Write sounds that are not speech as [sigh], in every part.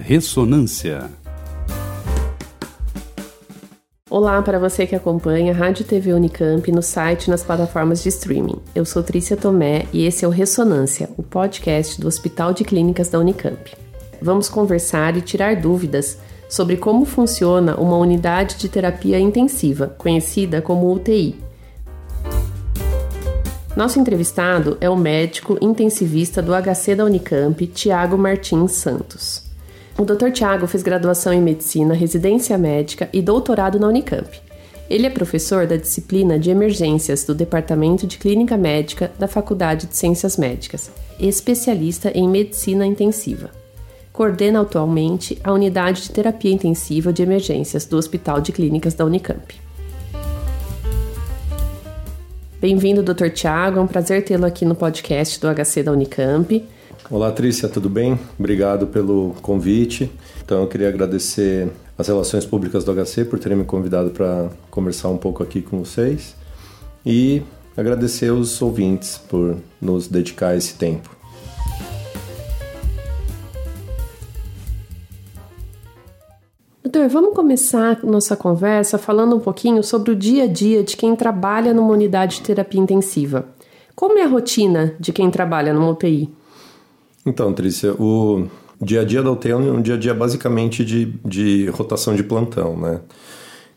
Ressonância. Olá para você que acompanha a Rádio TV Unicamp no site e nas plataformas de streaming. Eu sou Trícia Tomé e esse é o Ressonância, o podcast do Hospital de Clínicas da Unicamp. Vamos conversar e tirar dúvidas sobre como funciona uma unidade de terapia intensiva, conhecida como UTI. Nosso entrevistado é o médico intensivista do HC da Unicamp, Tiago Martins Santos. O Dr. Tiago fez graduação em medicina, residência médica e doutorado na Unicamp. Ele é professor da disciplina de emergências do Departamento de Clínica Médica da Faculdade de Ciências Médicas, especialista em medicina intensiva coordena atualmente a unidade de terapia intensiva de emergências do Hospital de Clínicas da Unicamp. Bem-vindo, Dr. Tiago. É um prazer tê-lo aqui no podcast do HC da Unicamp. Olá, Trícia, tudo bem? Obrigado pelo convite. Então, eu queria agradecer as Relações Públicas do HC por terem me convidado para conversar um pouco aqui com vocês e agradecer os ouvintes por nos dedicar esse tempo. Doutor, vamos começar nossa conversa falando um pouquinho sobre o dia a dia de quem trabalha numa unidade de terapia intensiva. Como é a rotina de quem trabalha numa UTI? Então, Trícia, o dia a dia da UTI é um dia a dia basicamente de, de rotação de plantão, né?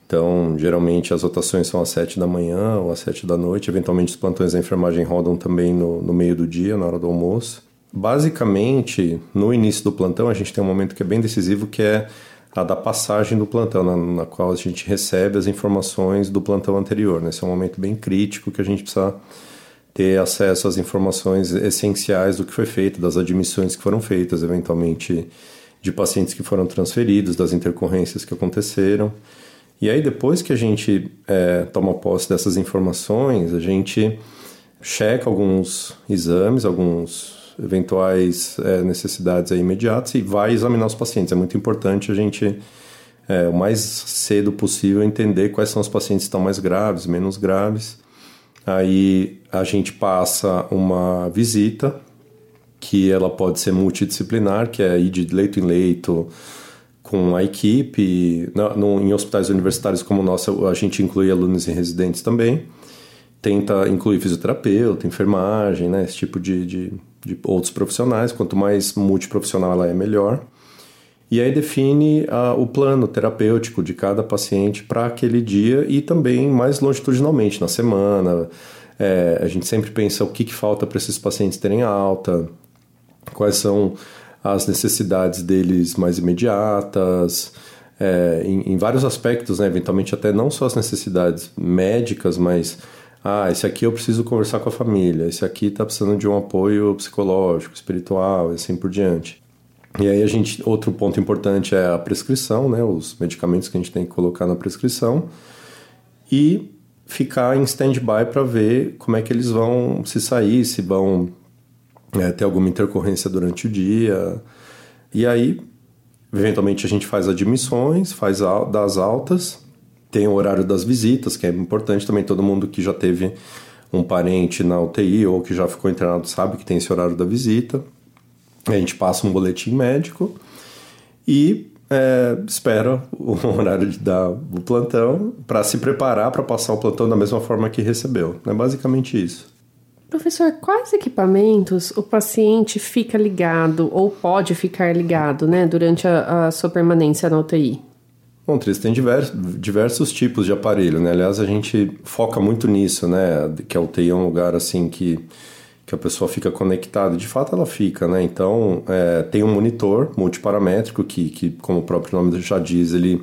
Então, geralmente as rotações são às 7 da manhã ou às 7 da noite. Eventualmente, os plantões da enfermagem rodam também no, no meio do dia, na hora do almoço. Basicamente, no início do plantão, a gente tem um momento que é bem decisivo, que é a da passagem do plantão, na, na, qual a gente recebe as informações do plantão anterior. Né? Esse é um momento bem crítico que a gente precisa ter acesso às informações essenciais do que foi feito, das admissões que foram feitas, eventualmente de pacientes que foram transferidos, das intercorrências que aconteceram. E aí, depois que a gente é, toma posse dessas informações, a gente checa alguns exames, alguns eventuais é, necessidades imediatas e vai examinar os pacientes. É muito importante a gente, é, o mais cedo possível, entender quais são os pacientes que estão mais graves, menos graves. Aí a gente passa uma visita, que ela pode ser multidisciplinar, que é ir de leito em leito com a equipe. No, no, em hospitais universitários como o nosso, a gente inclui alunos e residentes também. Tenta incluir fisioterapeuta, enfermagem, né, esse tipo de, de de outros profissionais. Quanto mais multiprofissional ela é, melhor. E aí define o plano terapêutico de cada paciente para aquele dia e também mais longitudinalmente, na semana. É, a gente sempre pensa o que, que falta para esses pacientes terem alta, quais são as necessidades deles mais imediatas, é, em, em, vários aspectos, né? eventualmente até não só as necessidades médicas, mas ah, esse aqui eu preciso conversar com a família, esse aqui está precisando de um apoio psicológico, espiritual e assim por diante. E aí a gente, outro ponto importante é a prescrição, né, os medicamentos que a gente tem que colocar na prescrição e ficar em stand-by para ver como é que eles vão se sair, se vão é, ter alguma intercorrência durante o dia. E aí, eventualmente a gente faz admissões, faz das altas tem o horário das visitas, que é importante também. Todo mundo que já teve um parente na UTI ou que já ficou internado sabe que tem esse horário da visita. A gente passa um boletim médico e é, espera o [laughs] horário de dar o plantão para se preparar para passar o plantão da mesma forma que recebeu. É basicamente isso. Professor, quais equipamentos o paciente fica ligado ou pode ficar ligado né, durante a, a sua permanência na UTI? Bom, Tris, tem diversos, diversos tipos de aparelho, né? Aliás, a gente foca muito nisso, né? Que a UTI é um lugar, assim, que, que a pessoa fica conectada. De fato, ela fica, né? Então, é, tem um monitor multiparamétrico que, que, como o próprio nome já diz, ele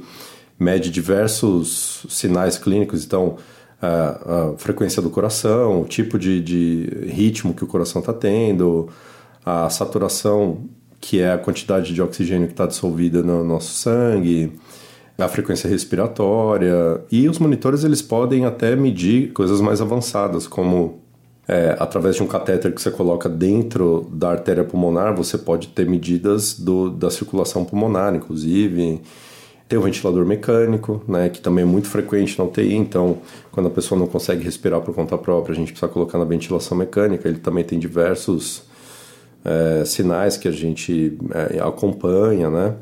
mede diversos sinais clínicos. Então, a, a frequência do coração, o tipo de, de ritmo que o coração está tendo, a saturação, que é a quantidade de oxigênio que está dissolvida no nosso sangue a frequência respiratória e os monitores eles podem até medir coisas mais avançadas como é, através de um catéter que você coloca dentro da artéria pulmonar você pode ter medidas do, da circulação pulmonar inclusive tem o ventilador mecânico né que também é muito frequente na UTI então quando a pessoa não consegue respirar por conta própria a gente precisa colocar na ventilação mecânica ele também tem diversos é, sinais que a gente é, acompanha, né?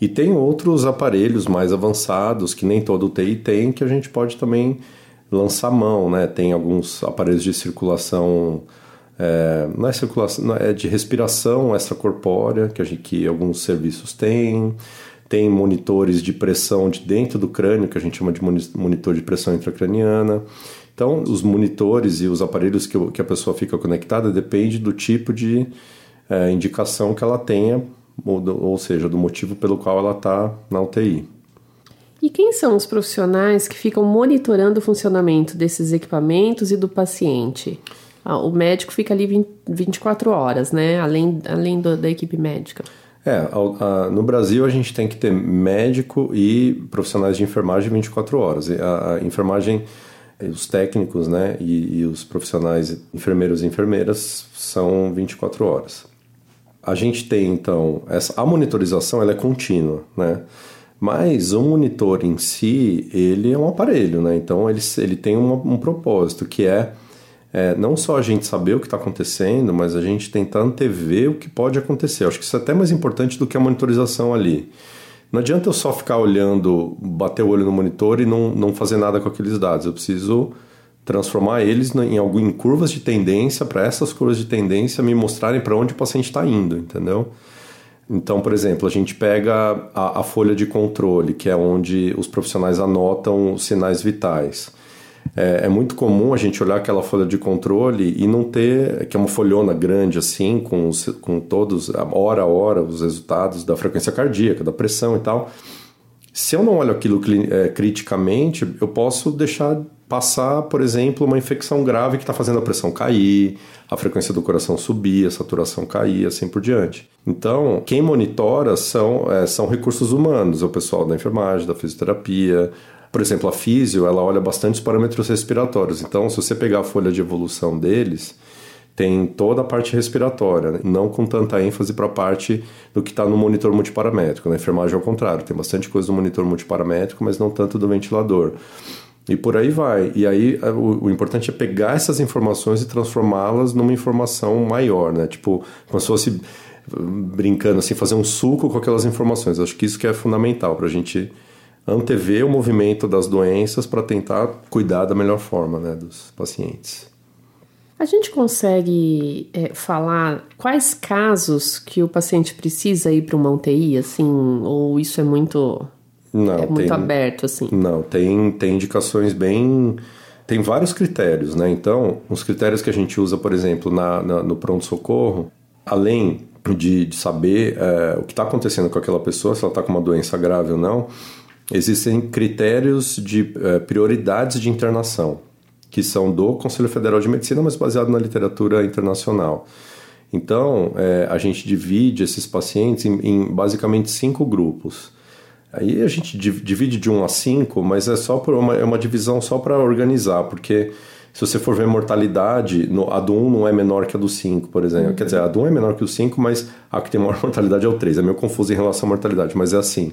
E tem outros aparelhos mais avançados que nem todo UTI tem que a gente pode também lançar mão, né? Tem alguns aparelhos de circulação, é, não é circulação, não é de respiração extracorpórea que, a gente, que alguns serviços têm. Tem monitores de pressão de dentro do crânio, que a gente chama de monitor de pressão intracraniana. Então, os monitores e os aparelhos que, que a pessoa fica conectada depende do tipo de é, indicação que ela tenha, ou, ou seja, do motivo pelo qual ela está na UTI. E quem são os profissionais que ficam monitorando o funcionamento desses equipamentos e do paciente? Ah, o médico fica ali 20, 24 horas, né? Além, além do, da equipe médica. É, a, a, no Brasil a gente tem que ter médico e profissionais de enfermagem 24 horas. A, a enfermagem, os técnicos, né, e, e, os profissionais enfermeiros e enfermeiras são 24 horas. A gente tem então essa a monitorização ela é contínua, né? Mas o monitor em si ele é um aparelho, né? Então ele, ele tem um, propósito que é é, não só a gente saber o que está acontecendo, mas a gente tentar antever o que pode acontecer. Eu acho que isso é até mais importante do que a monitorização ali. Não adianta eu só ficar olhando, bater o olho no monitor e não, não fazer nada com aqueles dados. Eu preciso transformar eles em, algum, em curvas de tendência, para essas curvas de tendência me mostrarem para onde o paciente está indo, entendeu? Então, por exemplo, a gente pega a, a folha de controle, que é onde os profissionais anotam os sinais vitais. É, é, muito comum a gente olhar aquela folha de controle e não ter, que é uma folhona grande assim, com, os, com todos, hora a hora, os resultados da frequência cardíaca, da pressão e tal. Se eu não olho aquilo é, criticamente, eu posso deixar passar, por exemplo, uma infecção grave que está fazendo a pressão cair, a frequência do coração subir, a saturação cair, assim por diante. Então, quem monitora são, é, são recursos humanos, é o pessoal da enfermagem, da fisioterapia, por exemplo, a físio, ela olha bastante os parâmetros respiratórios. Então, se você pegar a folha de evolução deles, tem toda a parte respiratória, né? não com tanta ênfase para a parte do que está no monitor multiparamétrico. Na enfermagem, ao contrário, tem bastante coisa no monitor multiparamétrico, mas não tanto do ventilador. E por aí vai. E aí o, o importante é pegar essas informações e transformá-las numa informação maior, né? Tipo, como se fosse brincando assim, fazer um suco com aquelas informações. Acho que isso que é fundamental para a gente antever o movimento das doenças para tentar cuidar da melhor forma né, dos pacientes. A gente consegue é, falar quais casos que o paciente precisa ir para uma UTI, assim, ou isso é muito, não, é muito tem, aberto, assim? Não, tem, tem indicações bem... Tem vários critérios, né? Então, os critérios que a gente usa, por exemplo, na, na no pronto-socorro, além de, de saber é, o que está acontecendo com aquela pessoa, se ela está com uma doença grave ou não, existem critérios de é, prioridades de internação, que são do Conselho Federal de Medicina, mas baseado na literatura internacional. Então, é, a gente divide esses pacientes em, em, basicamente cinco grupos. Aí a gente divide de um a cinco, mas é só uma, é uma divisão só para organizar, porque se você for ver mortalidade, no, a do 1 não é menor que a do 5, por exemplo. Uhum. Quer dizer, a do 1 é menor que o 5, mas a que tem maior [laughs] mortalidade é o 3. É meio confuso em relação à mortalidade, mas é assim.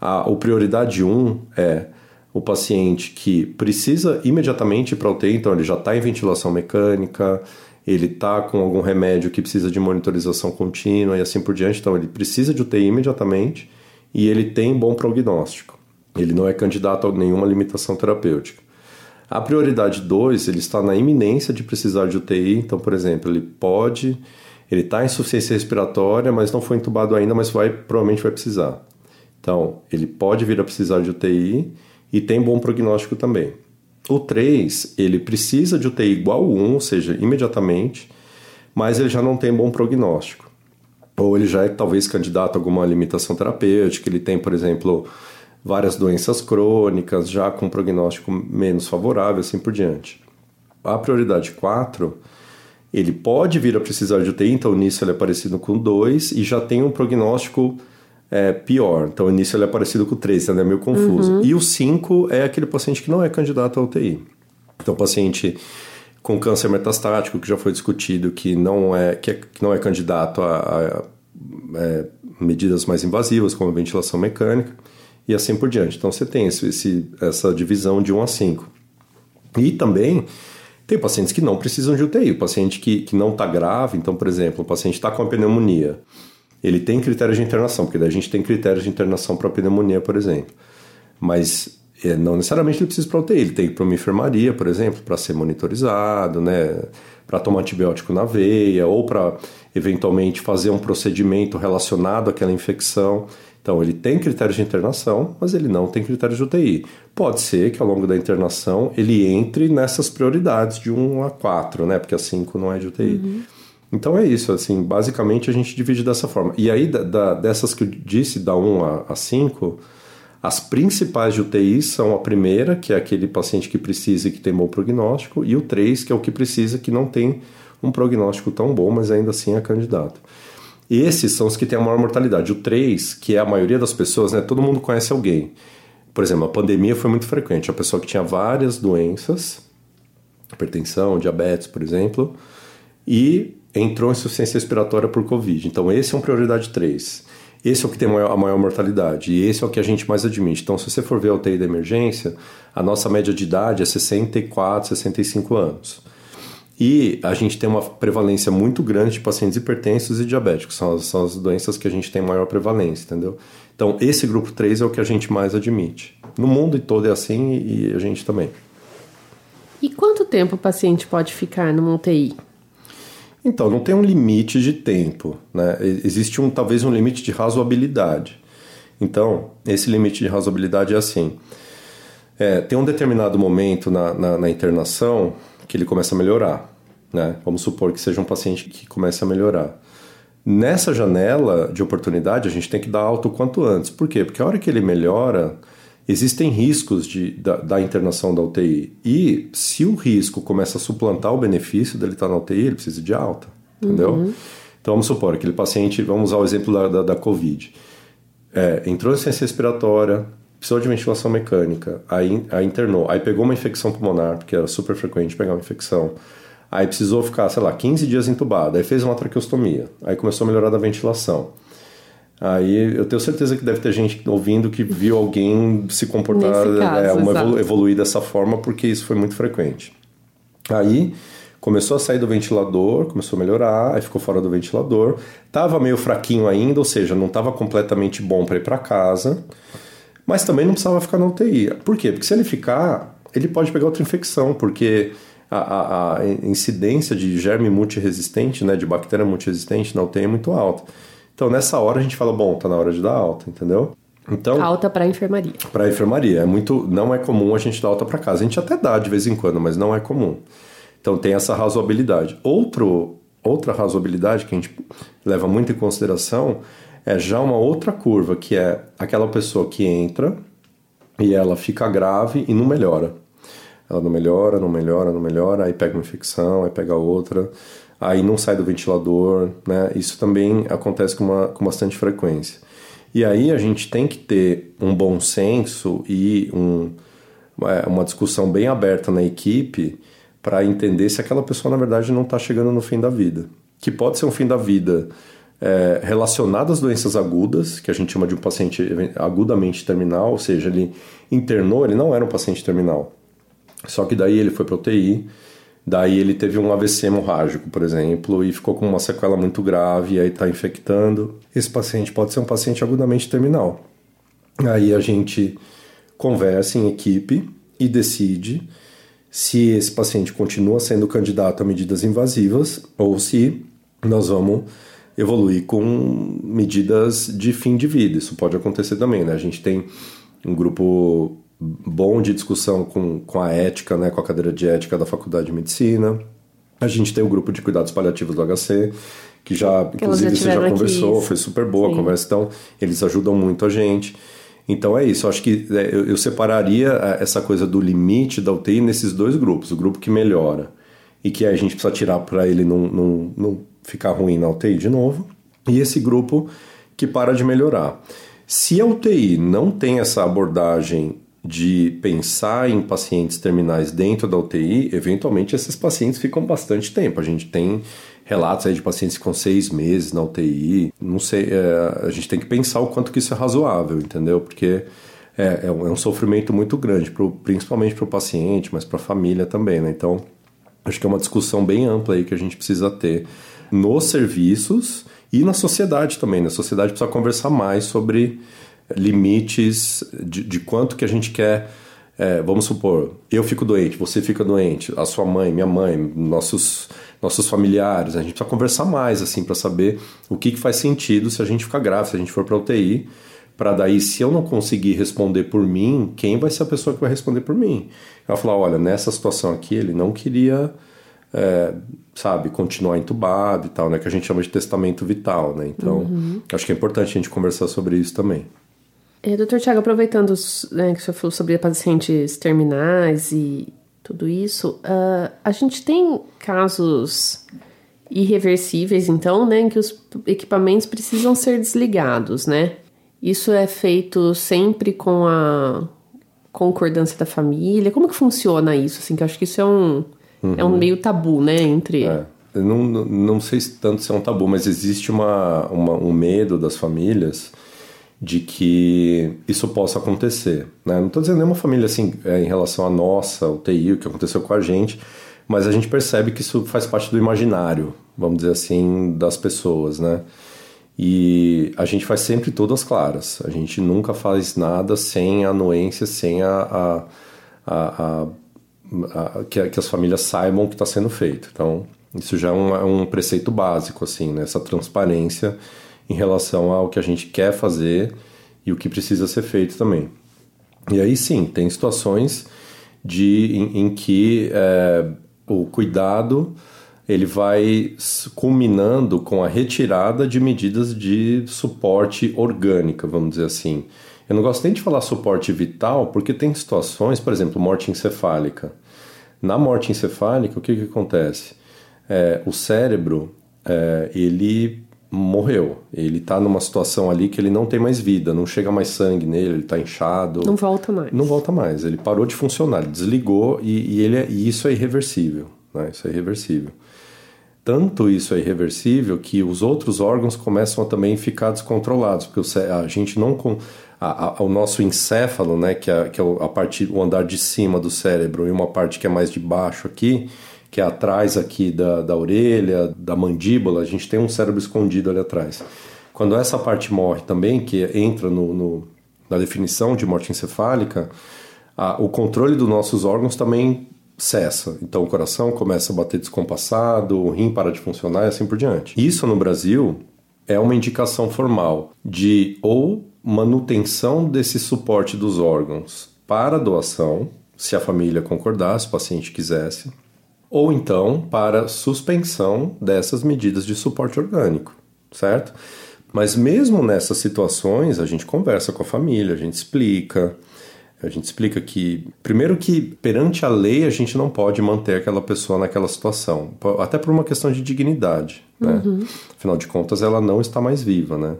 A, o prioridade 1 é o paciente que precisa imediatamente para UTI, então ele já está em ventilação mecânica, ele está com algum remédio que precisa de monitorização contínua e assim por diante, então ele precisa de UTI imediatamente e ele tem bom prognóstico. Ele não é candidato a nenhuma limitação terapêutica. A prioridade 2, ele está na iminência de precisar de UTI, então, por exemplo, ele pode, ele está em insuficiência respiratória, mas não foi entubado ainda, mas vai provavelmente vai precisar. Então, ele pode vir a precisar de UTI e tem bom prognóstico também. O 3, ele precisa de UTI igual ao 1, ou seja, imediatamente, mas ele já não tem bom prognóstico. Ou ele já é talvez candidato a alguma limitação terapêutica, ele tem, por exemplo, várias doenças crônicas, já com prognóstico menos favorável, assim por diante. A prioridade 4, ele pode vir a precisar de UTI, então nisso ele é parecido com 2 e já tem um prognóstico é, pior. Então, o início ele é parecido com o 3, é meio confuso. Uhum. E o 5 é aquele paciente que não é candidato à UTI. Então, paciente com câncer metastático, que já foi discutido, que não é, que, é, que não é candidato a, a, a é, medidas mais invasivas, como a ventilação mecânica, e assim por diante. Então, você tem esse, esse, essa divisão de 1 a 5. E também Tem pacientes que não precisam de UTI, o paciente que, que não está grave, então, por exemplo, o paciente está com a pneumonia, ele tem critérios de internação, porque daí a gente tem critérios de internação para pneumonia, por exemplo. Mas não necessariamente ele precisa para UTI, ele tem que ir para uma enfermaria, por exemplo, para ser monitorizado, né? para tomar antibiótico na veia ou para eventualmente fazer um procedimento relacionado àquela infecção. Então, ele tem critérios de internação, mas ele não tem critérios de UTI. Pode ser que ao longo da internação ele entre nessas prioridades de 1 a 4, né? Porque a 5 não é de UTI. Uhum. Então é isso, assim, basicamente a gente divide dessa forma. E aí, da, da, dessas que eu disse, da 1 a, a 5, as principais de UTI são a primeira, que é aquele paciente que precisa e que tem bom prognóstico, e o 3, que é o que precisa, que não tem um prognóstico tão bom, mas ainda assim é candidato. Esses são os que têm a maior mortalidade. O 3, que é a maioria das pessoas, né? Todo mundo conhece alguém. Por exemplo, a pandemia foi muito frequente. A pessoa que tinha várias doenças, hipertensão, diabetes, por exemplo, e entrou em insuficiência respiratória por Covid. Então, esse é um prioridade 3. Esse é o que tem a maior mortalidade e esse é o que a gente mais admite. Então, se você for ver a UTI da emergência, a nossa média de idade é 64, 65 anos. E a gente tem uma prevalência muito grande de pacientes hipertensos e diabéticos, são as, são as doenças que a gente tem maior prevalência, entendeu? Então, esse grupo 3 é o que a gente mais admite. No mundo todo é assim e a gente também. E quanto tempo o paciente pode ficar numa UTI? Então, não tem um limite de tempo, né? Existe um talvez um limite de razoabilidade. Então, esse limite de razoabilidade é assim: é, tem um determinado momento na, na, na internação que ele começa a melhorar. Né? Vamos supor que seja um paciente que comece a melhorar. Nessa janela de oportunidade, a gente tem que dar alta o quanto antes. Por quê? Porque a hora que ele melhora, existem riscos de, da, da, internação da UTI. E se o risco começa a suplantar o benefício dele estar na UTI, ele precisa de alta. Entendeu? Uhum. Então vamos supor, aquele paciente, vamos usar o exemplo da, da, da Covid. É, entrou em ciência respiratória, precisou de ventilação mecânica, aí, aí internou, aí pegou uma infecção pulmonar, porque era super frequente pegar uma infecção, aí precisou ficar, sei lá, 15 dias entubado, aí fez uma traqueostomia, aí começou a melhorar da ventilação. Aí eu tenho certeza que deve ter gente ouvindo que viu alguém se comportar, caso, é, uma evolu evoluir dessa forma, porque isso foi muito frequente. Aí começou a sair do ventilador, começou a melhorar, aí ficou fora do ventilador, tava meio fraquinho ainda, ou seja, não estava completamente bom para ir para casa mas também não precisava ficar na UTI. Por quê? Porque se ele ficar, ele pode pegar outra infecção, porque a, a, a incidência de germe multiresistente, né, de bactéria multiresistente na UTI é muito alta. Então nessa hora a gente fala, bom, tá na hora de dar alta, entendeu? Então, alta para enfermaria. Para enfermaria, é muito, não é comum a gente dar alta para casa. A gente até dá de vez em quando, mas não é comum. Então tem essa razoabilidade. Outro, outra razoabilidade que a gente leva muito em consideração é já uma outra curva, que é aquela pessoa que entra e ela fica grave e não melhora. Ela não melhora, não melhora, não melhora, aí pega uma infecção, aí pega outra, aí não sai do ventilador, né? Isso também acontece com, uma, com bastante frequência. E aí a gente tem que ter um bom senso e um, é, uma discussão bem aberta na equipe para entender se aquela pessoa, na verdade, não está chegando no fim da vida. Que pode ser um fim da vida é, relacionado às doenças agudas, que a gente chama de um paciente agudamente terminal, ou seja, ele internou, ele não era um paciente terminal. Só que daí ele foi para UTI, daí ele teve um AVC hemorrágico, por exemplo, e ficou com uma sequela muito grave, e aí está infectando. Esse paciente pode ser um paciente agudamente terminal. Aí a gente conversa em equipe e decide se esse paciente continua sendo candidato a medidas invasivas ou se nós vamos evoluir com medidas de fim de vida. Isso pode acontecer também, né? A gente tem um grupo bom de discussão com, com a ética, né? Com a cadeira de ética da Faculdade de Medicina. A gente tem o grupo de cuidados paliativos do HC, que já, que inclusive, já você já conversou, aqui. foi super boa Sim. a conversa, então eles ajudam muito a gente. Então é isso, eu acho que é, eu, eu separaria é, essa coisa do limite da UTI nesses dois grupos. O grupo que melhora e que a gente precisa tirar para ele não, não, não ficar ruim na UTI de novo, e esse grupo que para de melhorar. Se a UTI não tem essa abordagem de pensar em pacientes terminais dentro da UTI, eventualmente esses pacientes ficam bastante tempo. A gente tem relatos aí de pacientes com seis meses na UTI. Não sei, é, a gente tem que pensar o quanto que isso é razoável, entendeu? Porque é, é, um, é um, sofrimento muito grande, pro, principalmente para o paciente, mas para a família também, né? Então, Acho que é uma discussão bem ampla aí que a gente precisa ter nos serviços e na sociedade também. Né? sociedade precisa conversar mais sobre limites de, de quanto que a gente quer. É, vamos supor, eu fico doente, você fica doente, a sua mãe, minha mãe, nossos, nossos familiares. A gente precisa conversar mais assim para saber o que, que faz sentido se a gente ficar grave, se a gente for para UTI para daí, se eu não conseguir responder por mim, quem vai ser a pessoa que vai responder por mim? Ela falar, olha, nessa situação aqui ele não queria, é, sabe, continuar entubado e tal, né? Que a gente chama de testamento vital, né? Então, uhum. acho que é importante a gente conversar sobre isso também. É, doutor Tiago, aproveitando né, que o senhor falou sobre pacientes terminais e tudo isso, uh, a gente tem casos irreversíveis, então, né, em que os equipamentos precisam ser desligados, né? Isso é feito sempre com a concordância da família? Como que funciona isso? Assim, que eu acho que isso é um, uhum. é um meio tabu, né? Entre. É. Não, não sei tanto se é um tabu, mas existe uma, uma, um medo das famílias de que isso possa acontecer. Né? Não estou dizendo nenhuma família assim é, em relação à nossa, o TI, o que aconteceu com a gente, mas a gente percebe que isso faz parte do imaginário, vamos dizer assim, das pessoas, né? E a gente faz sempre todas claras. A gente nunca faz nada sem a anuência, sem a, a, a, a que, que, as famílias saibam o que está sendo feito. Então, isso já é um, é um preceito básico, assim, né? essa transparência em relação ao que a gente quer fazer e o que precisa ser feito também. E aí sim, tem situações de, em, em que é, o cuidado ele vai culminando com a retirada de medidas de suporte orgânica, vamos dizer assim. Eu não gosto nem de falar suporte vital, porque tem situações, por exemplo, morte encefálica. Na morte encefálica, o que, que acontece? É, o cérebro, é, ele morreu. Ele está numa situação ali que ele não tem mais vida, não chega mais sangue nele, ele está inchado. Não volta mais. Não volta mais. Ele parou de funcionar, ele desligou e, e ele é, e isso é irreversível. Né? Isso é irreversível tanto isso é irreversível que os outros órgãos começam a também ficar descontrolados, porque a gente não a, a, o nosso encéfalo, né, que é, que é a parte o andar de cima do cérebro e uma parte que é mais de baixo aqui, que é atrás aqui da, da orelha, da mandíbula, a gente tem um cérebro escondido ali atrás. Quando essa parte morre também, que entra no, no na definição de morte encefálica, a, o controle dos nossos órgãos também cessa. Então o coração começa a bater descompassado, o rim para de funcionar e assim por diante. Isso no Brasil é uma indicação formal de ou manutenção desse suporte dos órgãos para doação, se a família concordasse, o paciente quisesse, ou então para suspensão dessas medidas de suporte orgânico, certo? Mas mesmo nessas situações, a gente conversa com a família, a gente explica, a gente explica que, primeiro, que perante a lei a gente não pode manter aquela pessoa naquela situação, até por uma questão de dignidade. Né? Uhum. Afinal de contas, ela não está mais viva. Né?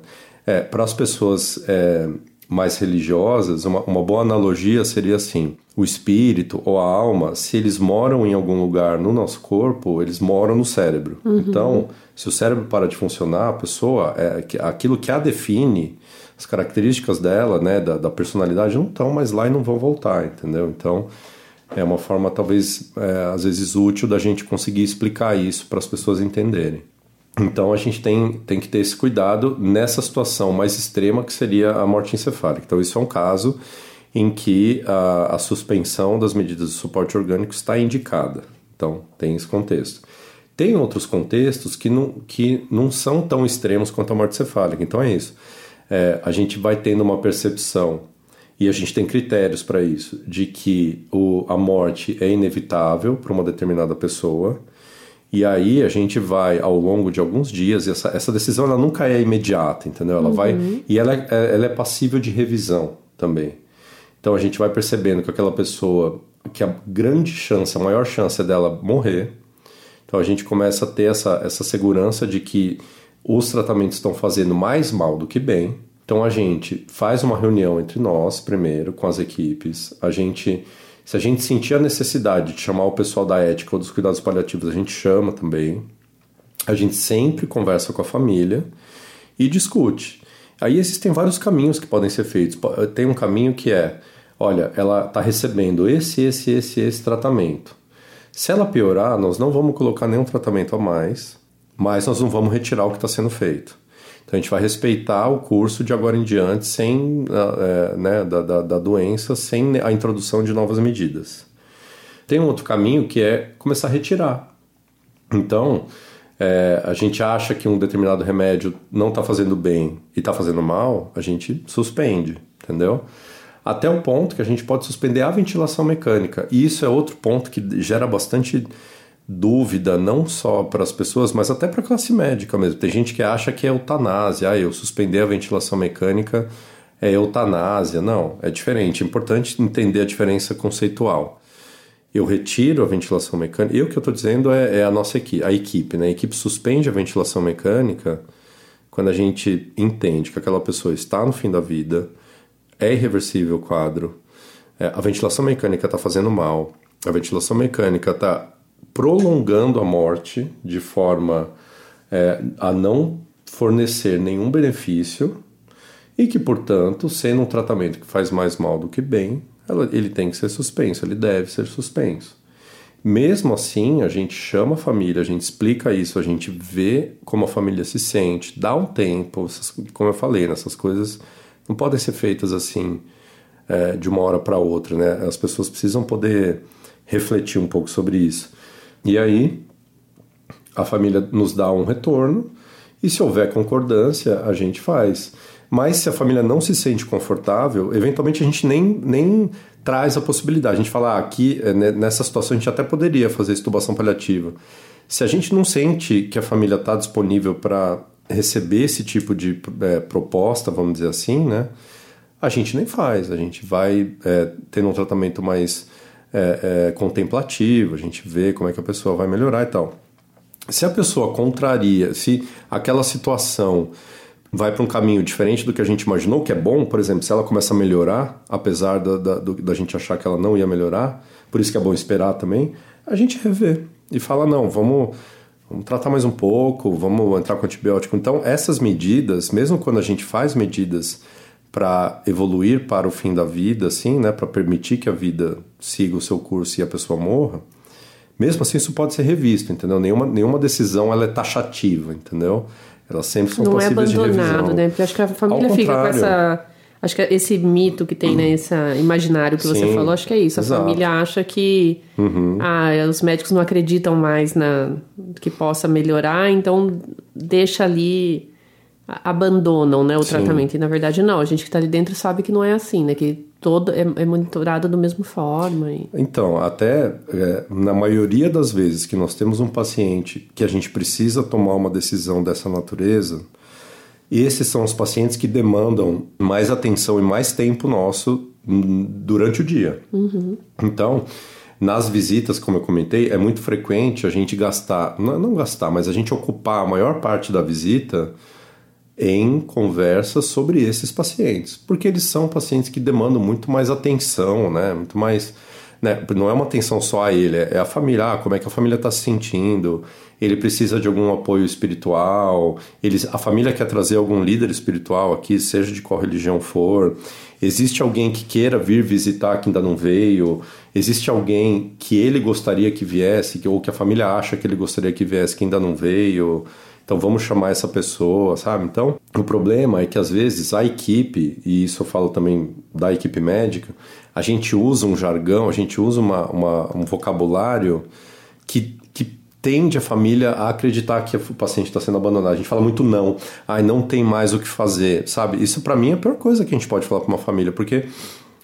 É, Para as pessoas é, mais religiosas, uma, uma boa analogia seria assim: o espírito ou a alma, se eles moram em algum lugar no nosso corpo, eles moram no cérebro. Uhum. Então, se o cérebro para de funcionar, a pessoa, é, aquilo que a define as características dela, né, da, da personalidade não estão mais lá e não vão voltar, entendeu? Então é uma forma talvez é, às vezes útil da gente conseguir explicar isso para as pessoas entenderem. Então a gente tem, tem que ter esse cuidado nessa situação mais extrema que seria a morte encefálica. Então isso é um caso em que a, a suspensão das medidas de suporte orgânico está indicada. Então tem esse contexto. Tem outros contextos que não, que não são tão extremos quanto a morte cefálica. Então é isso é, a gente vai tendo uma percepção, e a gente tem critérios para isso, de que o, a morte é inevitável para uma determinada pessoa, e aí a gente vai ao longo de alguns dias, e essa, essa decisão ela nunca é imediata, entendeu? Ela uhum. vai. E ela é, é, ela é passível de revisão também. Então a gente vai percebendo que aquela pessoa, que a grande chance, a maior chance é dela morrer. Então a gente começa a ter essa, essa segurança de que os tratamentos estão fazendo mais mal do que bem. Então a gente faz uma reunião entre nós primeiro com as equipes. A gente, se a gente sentir a necessidade de chamar o pessoal da ética ou dos cuidados paliativos, a gente chama também. A gente sempre conversa com a família e discute. Aí existem vários caminhos que podem ser feitos. Tem um caminho que é, olha, ela está recebendo esse, esse, esse, esse tratamento Se ela piorar, nós não vamos colocar nenhum tratamento a mais, mas nós não vamos retirar o que está sendo feito. Então a gente vai respeitar o curso de agora em diante sem é, né, da, da, da doença, sem a introdução de novas medidas. Tem um outro caminho que é começar a retirar. Então, é, a gente acha que um determinado remédio não está fazendo bem e está fazendo mal, a gente suspende, entendeu? Até o ponto que a gente pode suspender a ventilação mecânica. E isso é outro ponto que gera bastante dúvida, não só para as pessoas, mas até para a classe médica mesmo. Tem gente que acha que é eutanásia. Ah, eu suspender a ventilação mecânica é eutanásia. Não, é diferente. É importante entender a diferença conceitual. Eu retiro a ventilação mecânica. E o que eu estou dizendo é, é, a nossa equipe, a equipe, né? A equipe suspende a ventilação mecânica quando a gente entende que aquela pessoa está no fim da vida, é irreversível o quadro, é, a ventilação mecânica está fazendo mal, a ventilação mecânica está prolongando a morte de forma é, a não fornecer nenhum benefício e que, portanto, sendo um tratamento que faz mais mal do que bem, ela, ele tem que ser suspenso, ele deve ser suspenso. Mesmo assim, a gente chama a família, a gente explica isso, a gente vê como a família se sente, dá um tempo, como eu falei, nessas coisas não podem ser feitas assim é, de uma hora para outra, né? As pessoas precisam poder refletir um pouco sobre isso. E aí a família nos dá um retorno e se houver concordância, a gente faz. Mas se a família não se sente confortável, eventualmente a gente nem, nem traz a possibilidade. A gente fala, ah, aqui né, nessa situação a gente até poderia fazer estubação paliativa. Se a gente não sente que a família está disponível para receber esse tipo de é, proposta, vamos dizer assim, né? A gente nem faz, a gente vai é, tendo um tratamento mais é, é, contemplativo, a gente vê como é que a pessoa vai melhorar e tal. Se a pessoa contraria, se aquela situação vai para um caminho diferente do que a gente imaginou, que é bom, por exemplo, se ela começa a melhorar, apesar da, da, da gente achar que ela não ia melhorar, por isso que é bom esperar também, a gente revê e fala: não, vamos, vamos tratar mais um pouco, vamos entrar com antibiótico. Então, essas medidas, mesmo quando a gente faz medidas para evoluir para o fim da vida, assim, né, para permitir que a vida siga o seu curso e a pessoa morra, mesmo assim isso pode ser revisto, entendeu? Nenhuma, nenhuma decisão ela é taxativa, entendeu? Elas sempre são Não é abandonado, né? Porque acho que a família Ao fica com essa... Acho que esse mito que tem, né? Esse imaginário que você Sim, falou, acho que é isso. A exato. família acha que ah, os médicos não acreditam mais na que possa melhorar, então deixa ali, abandonam né, o Sim. tratamento. E na verdade não, a gente que está ali dentro sabe que não é assim, né? Que todo é, é monitorado da mesma forma. E... Então, até é, na maioria das vezes que nós temos um paciente que a gente precisa tomar uma decisão dessa natureza, esses são os pacientes que demandam mais atenção e mais tempo nosso durante o dia. Então, nas visitas, como eu comentei, é muito frequente a gente gastar, não, não gastar, mas a gente ocupar a maior parte da visita em conversas sobre esses pacientes, porque eles são pacientes que demandam muito mais atenção, né? Muito mais, né? Não é uma atenção só a ele, é a família, ah, como é que a família está se sentindo, ele precisa de algum apoio espiritual, eles, a família quer trazer algum líder espiritual aqui, seja de qual religião for, existe alguém que queira vir visitar que ainda não veio, existe alguém que ele gostaria que viesse, ou que a família acha que ele gostaria que viesse que ainda não veio, então vamos chamar essa pessoa, sabe? Então, o problema é que às vezes a equipe, e isso eu falo também da equipe médica, a gente usa um jargão, a gente usa uma, uma- um vocabulário que, que tende a família a acreditar que o paciente está sendo abandonado. A gente fala muito não, ai, não tem mais o que fazer, sabe? Isso para mim é a pior coisa que a gente pode falar para uma família, porque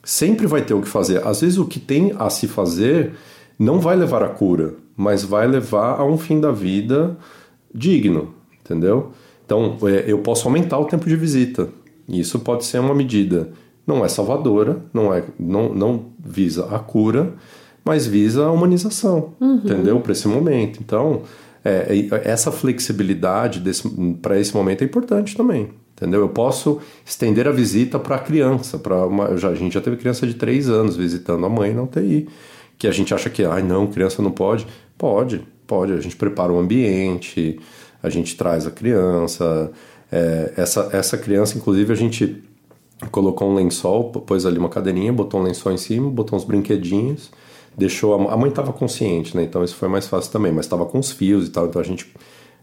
sempre vai ter o que fazer. Às vezes o que tem a se fazer não vai levar à cura, mas vai levar a um fim da vida digno, entendeu? Então, é, eu posso aumentar o tempo de visita. Isso pode ser uma medida. Não é salvadora, não, é, não, não visa a cura, mas visa a humanização, entendeu? Para esse momento. Então, é, essa flexibilidade para esse momento é importante também. Entendeu? Eu posso estender a visita para a criança. Pra uma, já, a gente já teve criança de 3 anos visitando a mãe na UTI. Que a gente acha que, ai não, criança não pode. Pode, pode. A gente prepara o ambiente, a gente traz a criança. É, essa, essa criança, inclusive, a gente colocou um lençol, pôs ali uma cadeirinha, botou um lençol em cima, botou uns brinquedinhos, deixou. A, a mãe estava consciente, né? Então isso foi mais fácil também, mas estava com os fios e tal, então a gente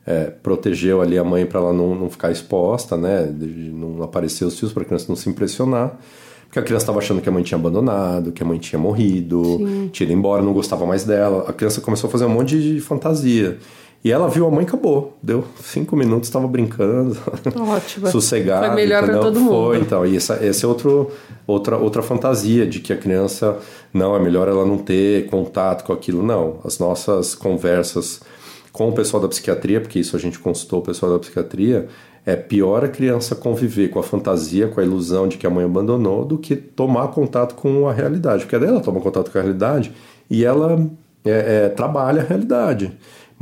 é, protegeu ali a mãe para ela não, não ficar exposta, né? De não aparecer os fios para a criança não se impressionar. Porque a criança estava achando que a mãe tinha abandonado, que a mãe tinha morrido, Sim. tinha ido embora, não gostava mais dela. A criança começou a fazer um monte de fantasia. E ela viu a mãe acabou. Deu cinco minutos, estava brincando. Ótimo. [laughs] sossegado. Foi melhor para todo mundo. Foi, então. E essa, essa é outro, outra, outra fantasia de que a criança, não, é melhor ela não ter contato com aquilo. Não. As nossas conversas com o pessoal da psiquiatria, porque isso a gente consultou o pessoal da psiquiatria, é pior a criança conviver com a fantasia, com a ilusão de que a mãe abandonou, do que tomar contato com a realidade. Porque daí ela toma contato com a realidade e ela é, é, trabalha a realidade.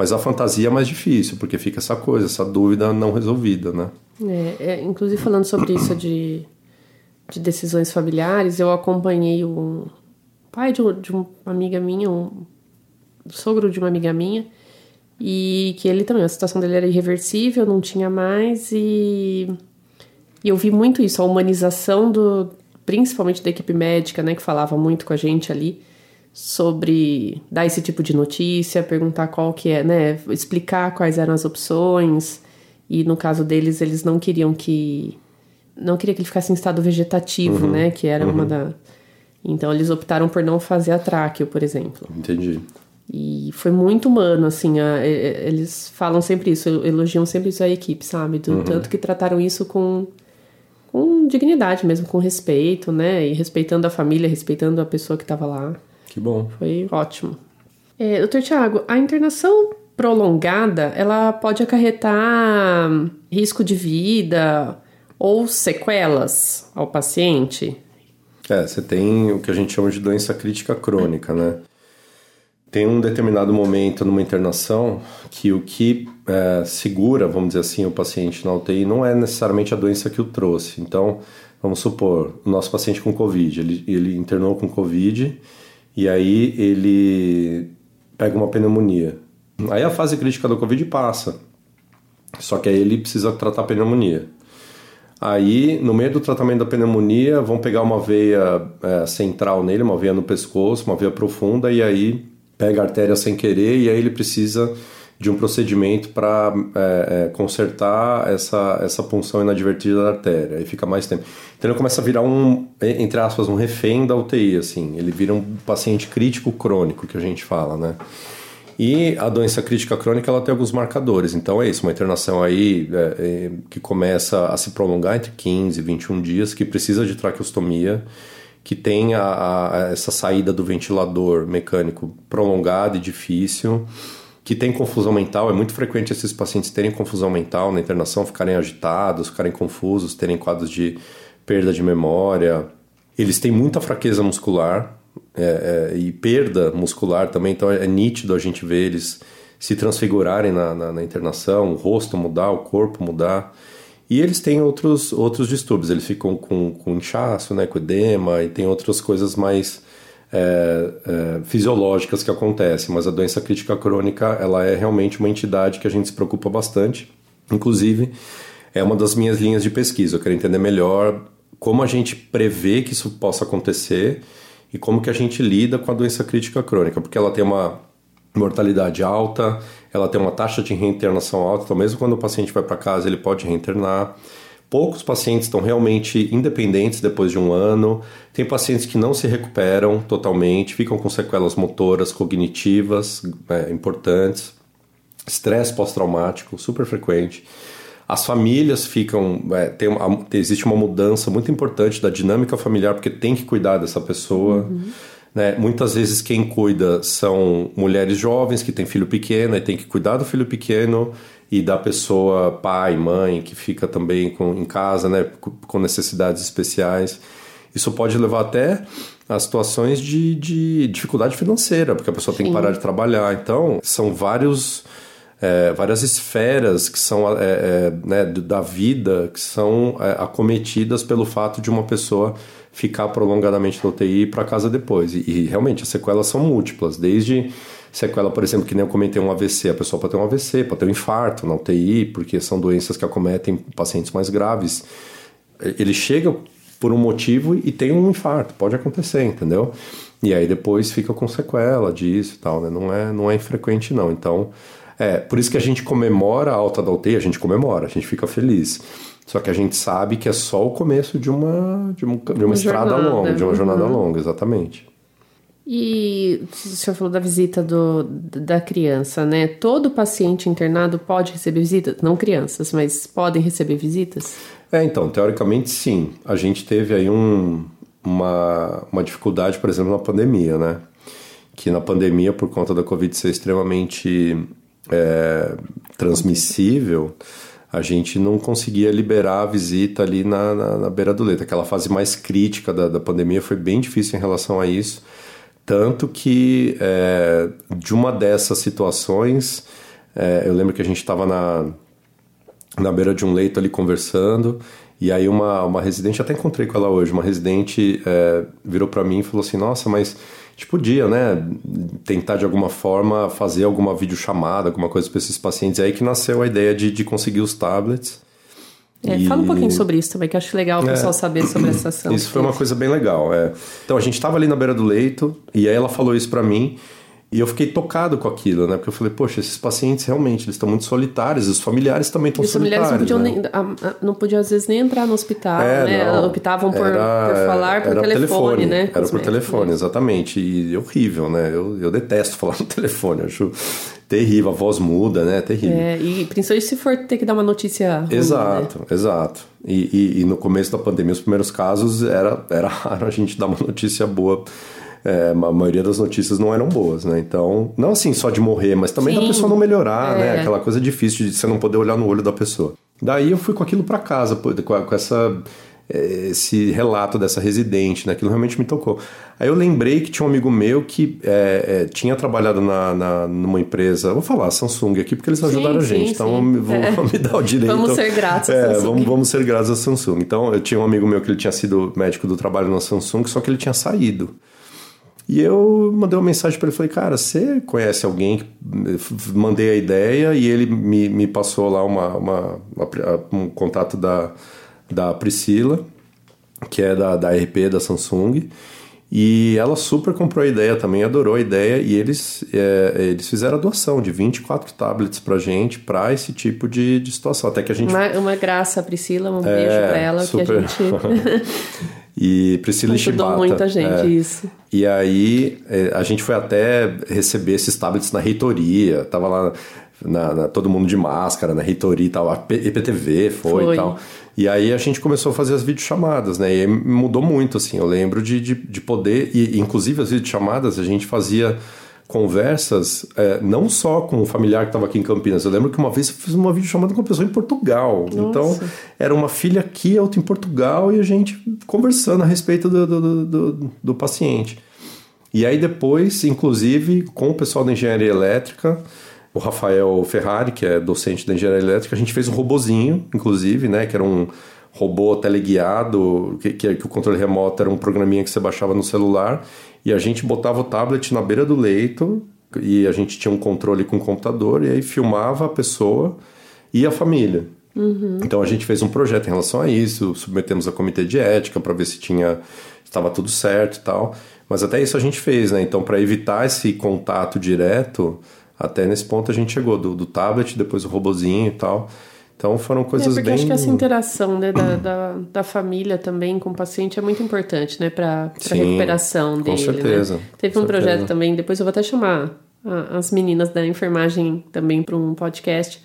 Mas a fantasia é mais difícil, porque fica essa coisa, essa dúvida não resolvida, né? É, é, inclusive falando sobre isso de, de decisões familiares, eu acompanhei um pai de, de uma amiga minha, um sogro de uma amiga minha, e que ele também, a situação dele era irreversível, não tinha mais e, e eu vi muito isso, a humanização do principalmente da equipe médica, né, que falava muito com a gente ali sobre dar esse tipo de notícia, perguntar qual que é, né, explicar quais eram as opções. E no caso deles, eles não queriam que não queria que ele ficasse em estado vegetativo, uhum, né, que era uhum. uma da Então eles optaram por não fazer a tráqueo, por exemplo. Entendi. E foi muito humano, assim, a, eles falam sempre isso, elogiam sempre isso a equipe, sabe? Do uhum. tanto que trataram isso com, com dignidade mesmo, com respeito, né? E respeitando a família, respeitando a pessoa que estava lá. Que bom. Foi ótimo. É, doutor Tiago, a internação prolongada, ela pode acarretar risco de vida ou sequelas ao paciente? É, você tem o que a gente chama de doença crítica crônica, né? tem um determinado momento numa internação que o que é, segura, vamos dizer assim, o paciente na UTI não é necessariamente a doença que o trouxe. Então, vamos supor, o nosso paciente com Covid, ele, ele internou com Covid e aí ele pega uma pneumonia. Aí a fase crítica do Covid passa, só que aí ele precisa tratar a pneumonia. Aí, no meio do tratamento da pneumonia, vão pegar uma veia é, central nele, uma veia no pescoço, uma veia profunda, e aí pega a artéria sem querer e aí ele precisa de um procedimento para é, é, consertar essa, essa punção inadvertida da artéria. Aí fica mais tempo. Então ele começa a virar um, entre aspas, um refém da UTI, assim. Ele vira um paciente crítico crônico, que a gente fala, né? E a doença crítica crônica ela tem alguns marcadores. Então é isso, uma internação aí é, é que começa a se prolongar entre 15 e 21 dias, que precisa de traqueostomia que tem a, a, essa saída do ventilador mecânico prolongada e difícil, que tem confusão mental. É muito frequente esses pacientes terem confusão mental na internação, ficarem agitados, ficarem confusos, terem quadros de perda de memória. Eles têm muita fraqueza muscular é, é, e perda muscular também, então é, é nítido a gente ver eles se transfigurarem na, na, na internação, o rosto mudar, o corpo mudar. E eles têm outros, outros distúrbios, eles ficam com, com inchaço, né, com edema, e tem outras coisas mais é, é, fisiológicas que acontecem, mas a doença crítica crônica ela é realmente uma entidade que a gente se preocupa bastante. Inclusive, é uma das minhas linhas de pesquisa. Eu quero entender melhor como a gente prevê que isso possa acontecer e como que a gente lida com a doença crítica crônica, porque ela tem uma mortalidade alta, ela tem uma taxa de reinternação alta, então mesmo quando o paciente vai para casa ele pode reinternar. Poucos pacientes estão realmente independentes depois de um ano. Tem pacientes que não se recuperam totalmente, ficam com sequelas motoras, cognitivas é, importantes. Estresse pós-traumático, super frequente. As famílias ficam. É, tem uma, existe uma mudança muito importante da dinâmica familiar, porque tem que cuidar dessa pessoa. Uhum. Né? Muitas vezes quem cuida são mulheres jovens que têm filho pequeno e tem que cuidar do filho pequeno e da pessoa pai, mãe que fica também com, em casa, né, com necessidades especiais. Isso pode levar até a situações de, de dificuldade financeira, porque a pessoa Sim. tem que parar de trabalhar. Então, são vários, é, várias esferas que são é, é, né, da vida que são é, acometidas pelo fato de uma pessoa ficar prolongadamente na UTI e ir para casa depois. E, e, realmente as sequelas são múltiplas, desde sequela, por exemplo, que nem eu comentei um AVC, a pessoa pode ter um AVC, pode ter um infarto na UTI, porque são doenças que acometem pacientes mais graves. Ele chega por um motivo e tem um infarto, pode acontecer, entendeu? E aí depois fica com sequela disso e tal, né? Não é, não é infrequente não. Então, é, por isso que a gente comemora a alta da UTI, a gente comemora, a gente fica feliz. Só que a gente sabe que é só o começo de uma, de, um, de uma, uma estrada jornada. longa, de uma jornada uhum. longa, exatamente. E o senhor falou da visita do, da criança, né? Todo paciente internado pode receber visitas? Não crianças, mas podem receber visitas? É, então, teoricamente sim. A gente teve aí um, uma, uma dificuldade, por exemplo, na pandemia, né? Que na pandemia, por conta da Covid ser extremamente é, transmissível, a gente não conseguia liberar a visita ali na, na, na beira do leito. Aquela fase mais crítica da, da pandemia foi bem difícil em relação a isso. Tanto que é, de uma dessas situações, é, eu lembro que a gente estava na, na beira de um leito ali conversando e aí uma, uma residente, até encontrei com ela hoje, uma residente é, virou para mim e falou assim, nossa, mas a gente podia, né, tentar de alguma forma fazer alguma videochamada, alguma coisa para esses pacientes. E aí que nasceu a ideia de, de conseguir os tablets. É, e... Fala um pouquinho sobre isso também, que eu acho legal o é, pessoal saber sobre essa [clears throat] ação. Isso foi uma coisa bem legal. É. Então a gente estava ali na beira do leito e aí ela falou isso para mim. E eu fiquei tocado com aquilo, né? Porque eu falei, poxa, esses pacientes realmente eles estão muito solitários, os familiares também estão solitários. Os familiares não podiam, né? nem, não podiam às vezes nem entrar no hospital, é, né? Não, Optavam por, era, por falar por telefone, telefone, né? Era por telefone, né? exatamente. E horrível, né? Eu, eu detesto [laughs] falar no telefone, acho terrível, a voz muda, né? Terrível. É, e principalmente se for ter que dar uma notícia ruim, Exato, né? exato. E, e, e no começo da pandemia, os primeiros casos, era, era raro a gente dar uma [laughs] notícia boa é, a maioria das notícias não eram boas, né? Então, não assim só de morrer, mas também Sim. da pessoa não melhorar, né? é. né? Aquela coisa difícil de você não poder olhar no olho da pessoa. Daí eu fui com aquilo para casa, com essa é, esse relato dessa residente, né? Aquilo realmente me tocou. Aí eu lembrei que tinha um amigo meu que é, é, tinha trabalhado na, na, numa empresa, vou falar Samsung aqui porque eles ajudaram sim, a gente, sim, então sim. Vou, é. me dar o direito. Vamos ser gratos a é, Samsung. Vamos, vamos ser gratos a Samsung. Então eu tinha um amigo meu que ele tinha sido médico do trabalho na Samsung, só que ele tinha saído. E eu mandei uma mensagem para ele, falei, cara, você conhece alguém? Mandei a ideia e ele me, me passou lá uma, uma, uma, um contato da, da Priscila, que é da, da RP da Samsung. E ela super comprou a ideia também, adorou a ideia e eles, é, eles fizeram a doação de 24 tablets pra gente para esse tipo de, de situação. Até que a gente. Uma, uma graça, Priscila, um é, beijo pra ela super... que a gente. [laughs] E Priscila Ajudou Shibata. muita gente, é. isso. E aí é, a gente foi até receber esses tablets na reitoria, tava lá na, na, todo mundo de máscara, na reitoria e tal, a IPTV foi, foi, e tal. E aí a gente começou a fazer as videochamadas, né? E mudou muito, assim. Eu lembro de, de, de poder, e inclusive as videochamadas a gente fazia conversas, é, não só com o familiar que estava aqui em Campinas. Eu lembro que uma vez eu fiz uma videochamada com uma pessoa em Portugal. Nossa. Então, era uma filha aqui, outra em Portugal, e a gente conversando a respeito do, do, do, do paciente. E aí depois, inclusive, com o pessoal da engenharia elétrica, o Rafael Ferrari, que é docente da engenharia elétrica, a gente fez um robozinho, inclusive, né, que era um robô teleguiado, que, que, que o controle remoto era um programinha que você baixava no celular e a gente botava o tablet na beira do leito e a gente tinha um controle com o computador e aí filmava a pessoa e a família. Uhum. Então a gente fez um projeto em relação a isso, submetemos a comitê de ética para ver se tinha estava tudo certo e tal. Mas até isso a gente fez, né? Então para evitar esse contato direto, até nesse ponto a gente chegou do, do tablet, depois o robozinho e tal. Então foram coisas é, porque bem. acho que essa interação né, da, da, da, família também com o paciente é muito importante, né, para a recuperação dele. Com certeza. Né? Teve um certeza. projeto também, depois eu vou até chamar a, as meninas da enfermagem também para um podcast.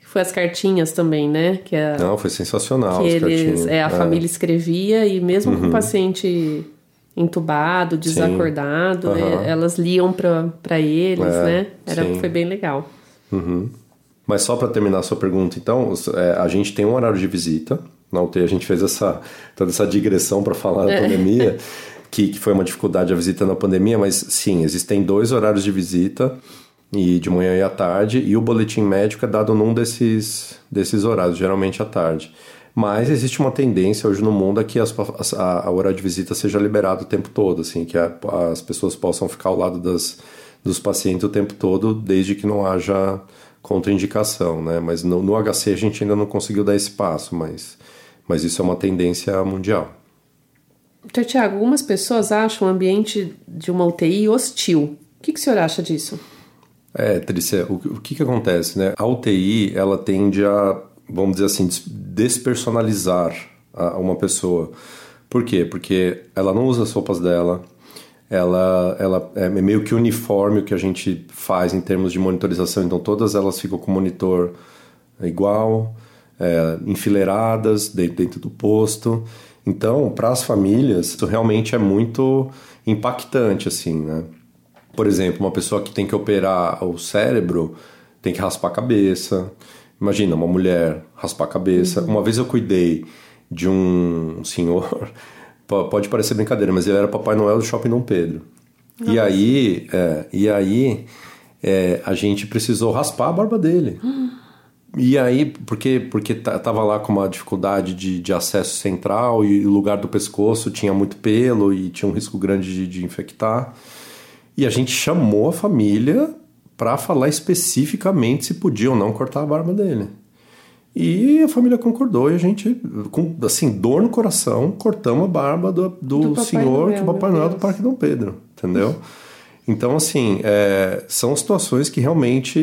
Que foi as cartinhas também, né? Que a, Não, foi sensacional. Que eles, é, a é. família escrevia e mesmo uhum. com o paciente entubado, desacordado, uhum. elas liam para eles, é, né? Era, foi bem legal. Uhum. Mas só para terminar a sua pergunta, então, é, a gente tem um horário de visita. Na UTI a gente fez essa, toda essa digressão para falar da é. pandemia, [laughs] que, que foi uma dificuldade a visita na pandemia, mas sim, existem dois horários de visita, e de manhã e à tarde, e o boletim médico é dado num desses, desses horários, geralmente à tarde. Mas existe uma tendência hoje no mundo a que as, a, a horário de visita seja liberado o tempo todo, assim, que a, as pessoas possam ficar ao lado das, dos pacientes o tempo todo, desde que não haja contraindicação, né? Mas no, no, HC a gente ainda não conseguiu dar esse passo, mas, mas isso é uma tendência mundial. Doutor Tiago, algumas pessoas acham o ambiente de uma UTI hostil. O que, que o senhor acha disso? É, Trícia, o, o que, que acontece, né? A UTI, ela tende a, vamos dizer assim, despersonalizar uma pessoa. Por quê? Porque ela não usa as roupas dela, ela, ela é meio que uniforme o que a gente faz em termos de monitorização, então todas elas ficam com monitor igual, é, enfileiradas dentro do posto. Então, para as famílias, isso realmente é muito impactante, assim, né? Por exemplo, uma pessoa que tem que operar o cérebro tem que raspar a cabeça. Imagina, uma mulher raspar a cabeça. Uhum. Uma vez eu cuidei de um senhor, [laughs] pode parecer brincadeira, mas ele era Papai Noel do Shopping Dom Pedro. Nossa. E aí, é, e aí é, a gente precisou raspar a barba dele. Uhum. [gasps] E aí, porque, porque tava lá com uma dificuldade de, de acesso central e o lugar do pescoço tinha muito pelo e tinha um risco grande de, de infectar. E a gente chamou a família para falar especificamente se podia ou não cortar a barba dele. E a família concordou e a gente, com assim, dor no coração, cortamos a barba do, do, do senhor, Noel, do Papai Noel do Parque Dom Pedro, entendeu? Então, assim, é, são situações que realmente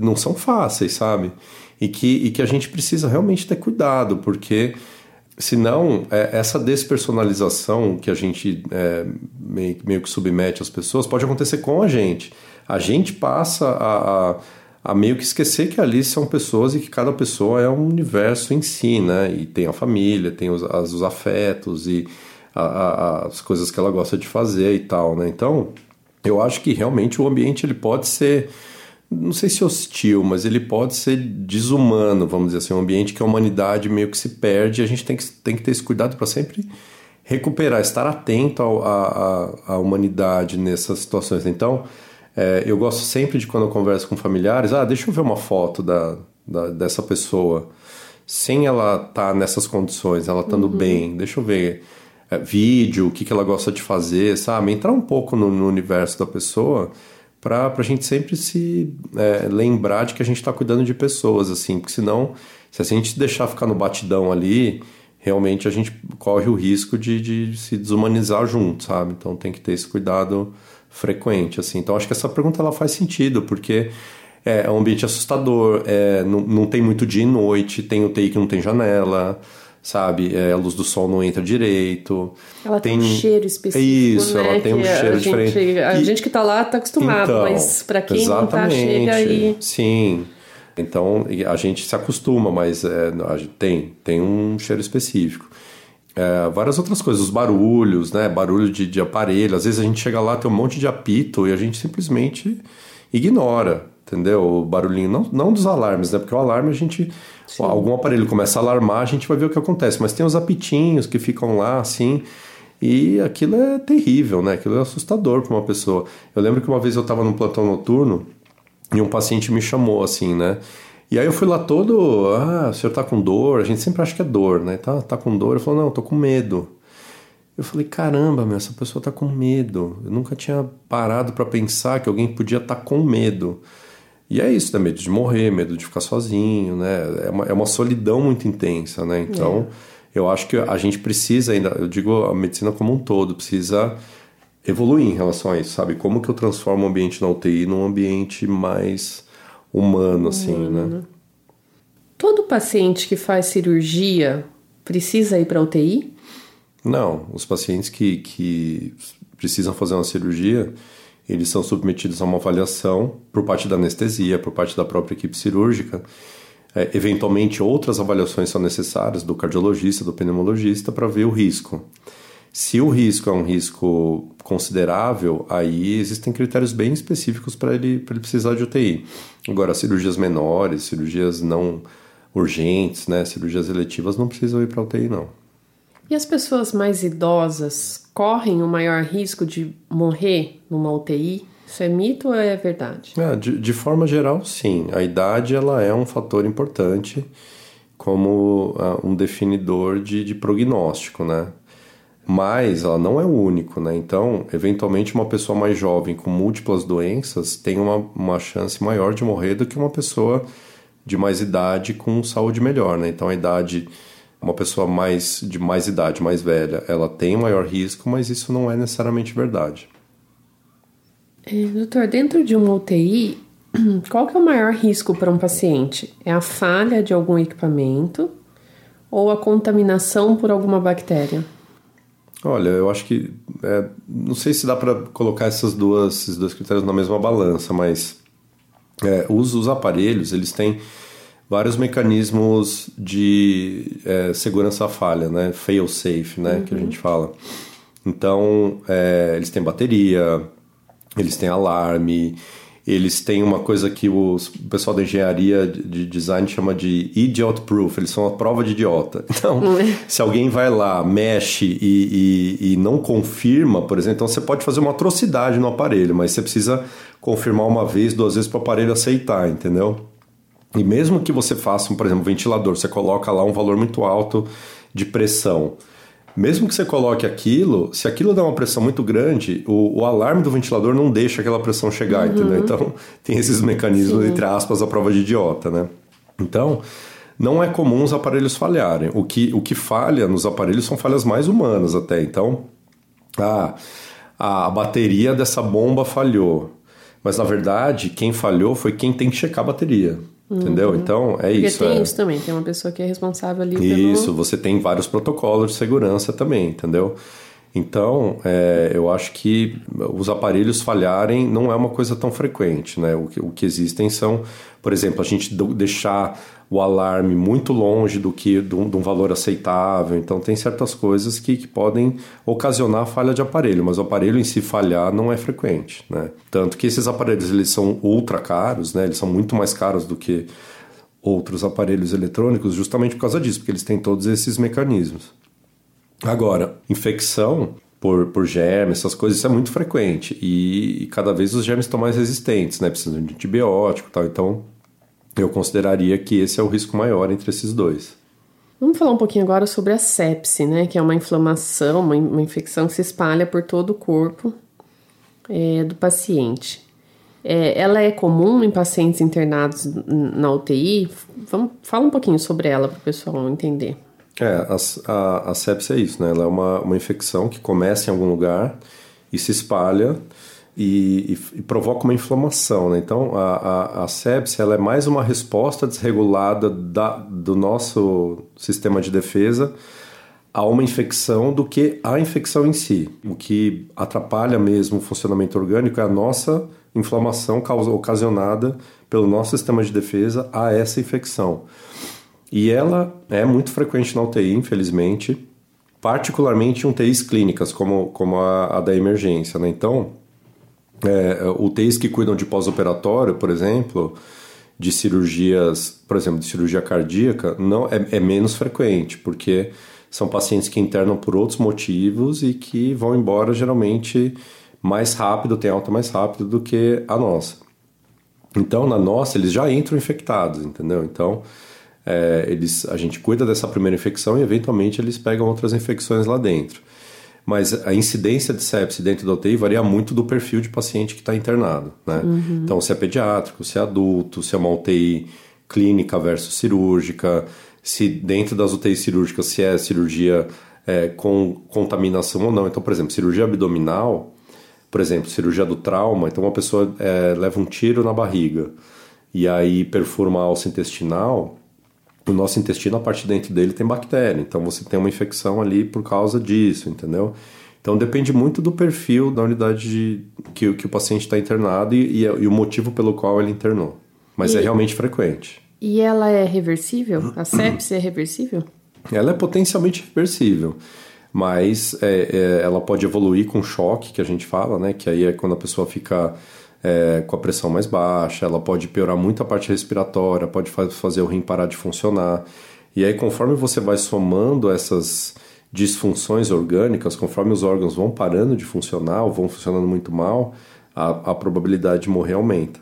não são fáceis, sabe? E que, e que a gente precisa realmente ter cuidado, porque senão é, essa despersonalização que a gente é, meio, meio, que submete às pessoas pode acontecer com a gente. A gente passa a, a, a, meio que esquecer que ali são pessoas e que cada pessoa é um universo em si, né? E tem a família, tem os, as, os afetos e a, as coisas que ela gosta de fazer e tal, né? Então eu acho que realmente o ambiente ele pode ser não sei se hostil, mas ele pode ser desumano, vamos dizer assim, um ambiente que a humanidade meio que se perde e a gente tem que, tem que ter esse cuidado para sempre recuperar, estar atento à humanidade nessas situações. Então, é, eu gosto sempre de quando eu converso com familiares, ah, deixa eu ver uma foto da, da dessa pessoa, sem ela estar tá nessas condições, ela estando uhum. bem, deixa eu ver é, vídeo, o que, que ela gosta de fazer, sabe? Entrar um pouco no, no universo da pessoa para a gente sempre se é, lembrar de que a gente está cuidando de pessoas, assim, porque senão, se a gente deixar ficar no batidão ali, realmente a gente corre o risco de, de se desumanizar junto, sabe? Então tem que ter esse cuidado frequente, assim. Então acho que essa pergunta ela faz sentido, porque é, é um ambiente assustador, é, não, não tem muito dia e noite, tem UTI que não tem janela, sabe? É, a luz do sol não entra direito. Ela tem, tem um cheiro específico. Isso, né? ela tem um cheiro a diferente. Gente, a e... gente que tá lá tá acostumado, então, mas para quem não tá, chega aí. Sim. Então a gente se acostuma, mas é, tem, tem um cheiro específico. É, várias outras coisas, os barulhos, né? Barulho de, de aparelho. Às vezes a gente chega lá, tem um monte de apito e a gente simplesmente ignora, entendeu? O barulhinho, não, não dos alarmes, né? Porque o alarme a gente Sim. algum aparelho começa a alarmar, a gente vai ver o que acontece. Mas tem os apitinhos que ficam lá, assim, e aquilo é terrível, né? Aquilo é assustador para uma pessoa. Eu lembro que uma vez eu estava num plantão noturno e um paciente me chamou, assim, né? E aí eu fui lá todo, ah, o senhor tá com dor? A gente sempre acha que é dor, né? Tá, tá com dor? Ele falou, não, tô com medo. Eu falei, caramba, meu, essa pessoa tá com medo. Eu nunca tinha parado para pensar que alguém podia estar tá com medo. E é isso, né? Medo de morrer, medo de ficar sozinho, né? É uma, é uma solidão muito intensa, né? Então, é. eu acho que a gente precisa ainda, eu digo a medicina como um todo, precisa evoluir em relação a isso, sabe? Como que eu transformo o ambiente na UTI num ambiente mais humano, assim, né? né? Todo paciente que faz cirurgia precisa ir para UTI? Não, os pacientes que, que precisam fazer uma cirurgia, eles são submetidos a uma avaliação por parte da anestesia, por parte da própria equipe cirúrgica. É, eventualmente, outras avaliações são necessárias do cardiologista, do pneumologista, para ver o risco. Se o risco é um risco considerável, aí existem critérios bem específicos para ele, ele precisar de UTI. Agora, cirurgias menores, cirurgias não urgentes, né, cirurgias eletivas, não precisam ir para UTI, não. E as pessoas mais idosas correm o maior risco de morrer numa UTI? Isso é mito ou é verdade? É, de, de forma geral, sim. A idade ela é um fator importante como uh, um definidor de, de prognóstico, né? Mas ela não é o único, né? Então, eventualmente, uma pessoa mais jovem com múltiplas doenças tem uma, uma chance maior de morrer do que uma pessoa de mais idade com saúde melhor, né? Então, a idade uma pessoa mais de mais idade, mais velha, ela tem maior risco, mas isso não é necessariamente verdade. É, doutor, dentro de uma UTI, [clears throat] qual que é o maior risco para um paciente? É a falha de algum equipamento ou a contaminação por alguma bactéria? Olha, eu acho que é, não sei se dá para colocar essas duas, esses dois critérios na mesma balança, mas é, os, os aparelhos eles têm vários mecanismos de é, segurança falha, né? Fail safe, né? Uhum. Que a gente fala. Então, é, eles têm bateria, eles têm alarme, eles têm uma coisa que o pessoal da engenharia de design chama de idiot proof, eles são a prova de idiota. [laughs] Então, é. se alguém vai lá, mexe e, e, e, não confirma, por exemplo, então você pode fazer uma atrocidade no aparelho, mas você precisa confirmar uma vez, duas vezes para o aparelho aceitar, entendeu? E mesmo que você faça, por exemplo, um ventilador, você coloca lá um valor muito alto de pressão. Mesmo que você coloque aquilo, se aquilo dá uma pressão muito grande, o, o alarme do ventilador não deixa aquela pressão chegar, uhum. entendeu? Então, [laughs] tem esses mecanismos, Sim. entre aspas, a prova de idiota, né? Então, não é comum os aparelhos falharem. O que, o que falha nos aparelhos são falhas mais humanas até. Então, ah, a bateria dessa bomba falhou. Mas, na verdade, quem falhou foi quem tem que checar a bateria. Entendeu? Uhum. Então, é Porque isso. tem é... isso também, tem uma pessoa que é responsável ali Isso, pelo... você tem vários protocolos de segurança também, entendeu? Então, é, eu acho que os aparelhos falharem não é uma coisa tão frequente, né? O que, o que existem são, por exemplo, a gente deixar o alarme muito longe do que de um, valor aceitável. Então tem certas coisas que, que, podem ocasionar falha de aparelho, mas o aparelho em si falhar não é frequente, né? Tanto que esses aparelhos eles são ultra caros, né? Eles são muito mais caros do que outros aparelhos eletrônicos, justamente por causa disso, porque eles têm todos esses mecanismos. Agora, infecção por, por germes, essas coisas, isso é muito frequente. E, e, cada vez os germes estão mais resistentes, né? Precisam de antibiótico e tal. Então, eu consideraria que esse é o risco maior entre esses dois. Vamos falar um pouquinho agora sobre a sepse, né? Que é uma inflamação, uma, uma infecção que se espalha por todo o corpo é, do paciente. É, ela é comum em pacientes internados na UTI? Vamos, fala um pouquinho sobre ela para o pessoal entender. É, a, a, a sepse é isso, né? Ela é uma, uma infecção que começa em algum lugar e se espalha e, e, e provoca uma inflamação. Né? Então, a, a, a sepse ela é mais uma resposta desregulada da, do nosso sistema de defesa a uma infecção do que a infecção em si. O que atrapalha mesmo o funcionamento orgânico é a nossa inflamação causa, ocasionada pelo nosso sistema de defesa a essa infecção. E ela é muito frequente na UTI, infelizmente, particularmente em UTIs clínicas, como, como a, a da emergência. Né? Então, é, UTIs que cuidam de pós-operatório, por exemplo, de cirurgias, por exemplo, de cirurgia cardíaca, não é, é, menos frequente, porque são pacientes que internam por outros motivos e que vão embora geralmente mais rápido, tem alta mais rápido do que a nossa. Então, na nossa, eles já entram infectados, entendeu? Então, é, eles, a gente cuida dessa primeira infecção e, eventualmente, eles pegam outras infecções lá dentro mas a incidência de sepse dentro da UTI varia muito do perfil de paciente que está internado, né? Uhum. Então, se é pediátrico, se é adulto, se é uma UTI clínica versus cirúrgica, se dentro das UTIs cirúrgicas, se é cirurgia é, com contaminação ou não. Então, por exemplo, cirurgia abdominal, por exemplo, cirurgia do trauma, então uma pessoa é, leva um tiro na barriga e aí perfura uma alça intestinal, o nosso intestino, a parte de dentro dele tem bactéria, então você tem uma infecção ali por causa disso, entendeu? Então depende muito do perfil da unidade de, que, que o paciente está internado e, e, e, o motivo pelo qual ele internou. Mas é e, é realmente frequente. E ela é reversível? A sepse é reversível? Ela é potencialmente reversível, mas é, é, ela pode evoluir com choque, que a gente fala, né? Que aí é quando a pessoa fica é, com a pressão mais baixa, ela pode piorar muito a parte respiratória, pode fazer o rim parar de funcionar. E aí, conforme você vai somando essas disfunções orgânicas, conforme os órgãos vão parando de funcionar ou vão funcionando muito mal, a, a probabilidade de morrer aumenta.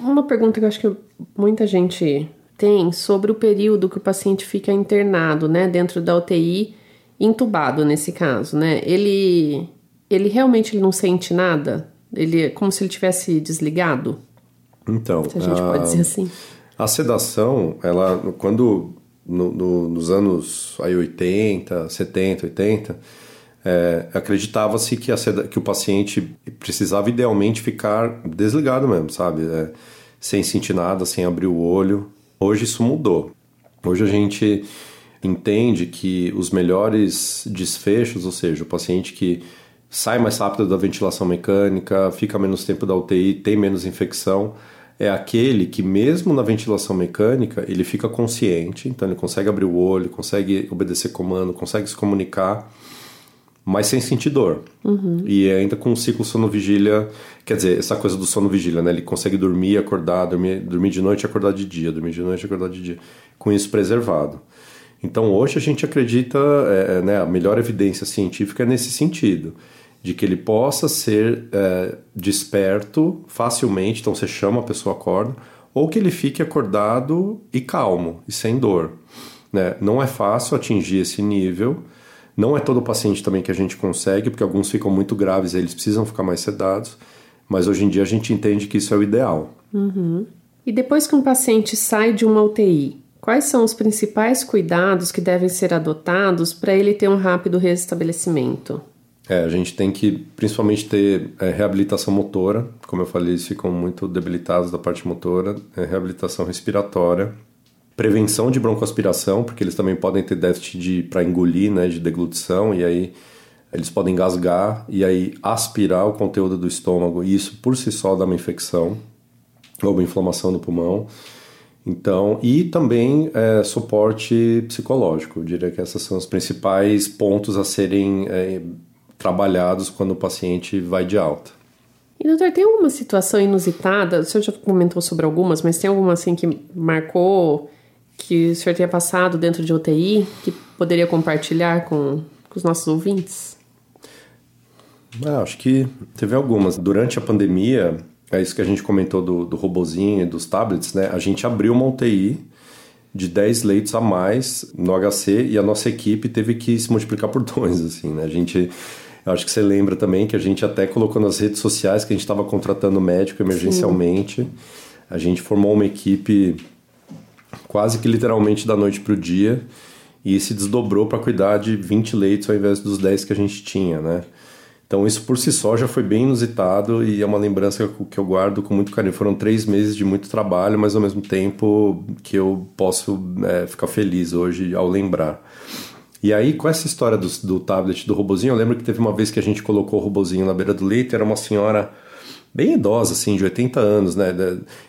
Uma pergunta que eu acho que muita gente tem sobre o período que o paciente fica internado, né, dentro da UTI, entubado nesse caso, né? Ele, ele realmente ele não sente nada ele é como se ele tivesse desligado? Então, se a gente a, pode dizer assim. A sedação, ela quando no, no, nos anos aí 80, 70, 80, é, acreditava-se que, que o paciente precisava idealmente ficar desligado mesmo, sabe? É, sem sentir nada, sem abrir o olho. Hoje isso mudou. Hoje a gente entende que os melhores desfechos, ou seja, o paciente que sai mais rápido da ventilação mecânica, fica menos tempo da UTI, tem menos infecção, é aquele que mesmo na ventilação mecânica ele fica consciente, então ele consegue abrir o olho, consegue obedecer comando, consegue se comunicar, mas sem sentir dor. Uhum. E ainda com um ciclo sono-vigília, quer dizer, essa coisa do sono-vigília, né? Ele consegue dormir, acordar, dormir, dormir de noite e acordar de dia, dormir de noite e acordar de dia, com isso preservado. Então hoje a gente acredita, é, é, né, a melhor evidência científica é nesse sentido, de que ele possa ser é, desperto facilmente, então você chama, a pessoa acorda, ou que ele fique acordado e calmo e sem dor. Né? Não é fácil atingir esse nível, não é todo paciente também que a gente consegue, porque alguns ficam muito graves e eles precisam ficar mais sedados, mas hoje em dia a gente entende que isso é o ideal. Uhum. E depois que um paciente sai de uma UTI, Quais são os principais cuidados que devem ser adotados para ele ter um rápido restabelecimento? É, a gente tem que principalmente ter é, reabilitação motora, como eu falei, eles ficam muito debilitados da parte motora, é, reabilitação respiratória, prevenção de broncoaspiração, porque eles também podem ter déficit para engolir, né, de deglutição, e aí eles podem gasgar e aí aspirar o conteúdo do estômago, e isso por si só dá uma infecção ou uma inflamação no pulmão. Então, e também é, suporte psicológico. Eu diria que esses são os principais pontos a serem é, trabalhados quando o paciente vai de alta. E doutor, tem alguma situação inusitada? O senhor já comentou sobre algumas, mas tem alguma assim que marcou que o senhor tenha passado dentro de UTI que poderia compartilhar com, com os nossos ouvintes? Ah, acho que teve algumas. Durante a pandemia, é isso que a gente comentou do, do robozinho e dos tablets, né? A gente abriu uma UTI de 10 leitos a mais no HC e a nossa equipe teve que se multiplicar por dois, [laughs] assim, né? A gente... Eu acho que você lembra também que a gente até colocou nas redes sociais que a gente estava contratando médico emergencialmente. Sim. A gente formou uma equipe quase que literalmente da noite para o dia e se desdobrou para cuidar de 20 leitos ao invés dos 10 que a gente tinha, né? Então isso por si só já foi bem inusitado e é uma lembrança que eu guardo com muito carinho. Foram três meses de muito trabalho, mas ao mesmo tempo que eu posso é, ficar feliz hoje ao lembrar. E aí, com essa história do, do tablet do robozinho, eu lembro que teve uma vez que a gente colocou o robozinho na beira do leito, era uma senhora bem idosa, assim, de 80 anos, né?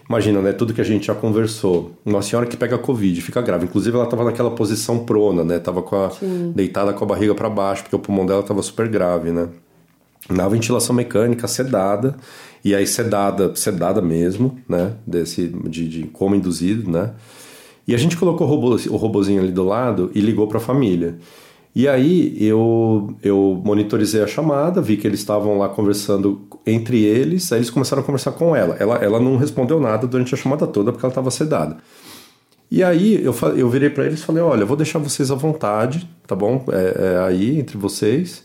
Imagina, né? Tudo que a gente já conversou. Uma senhora que pega Covid, fica grave. Inclusive, ela estava naquela posição prona, né? Tava com a, deitada com a barriga para baixo, porque o pulmão dela estava super grave, né? na ventilação mecânica sedada e aí sedada sedada mesmo né desse de, de coma induzido né e a gente colocou o, robô, robozinho ali do lado e ligou para a família. E aí eu eu monitorizei a chamada vi que eles estavam lá conversando entre eles aí eles começaram a conversar com ela. Ela ela não respondeu nada durante a chamada toda porque ela estava sedada. E aí eu, eu virei para eles e falei olha vou deixar vocês à vontade tá bom? É, é aí entre vocês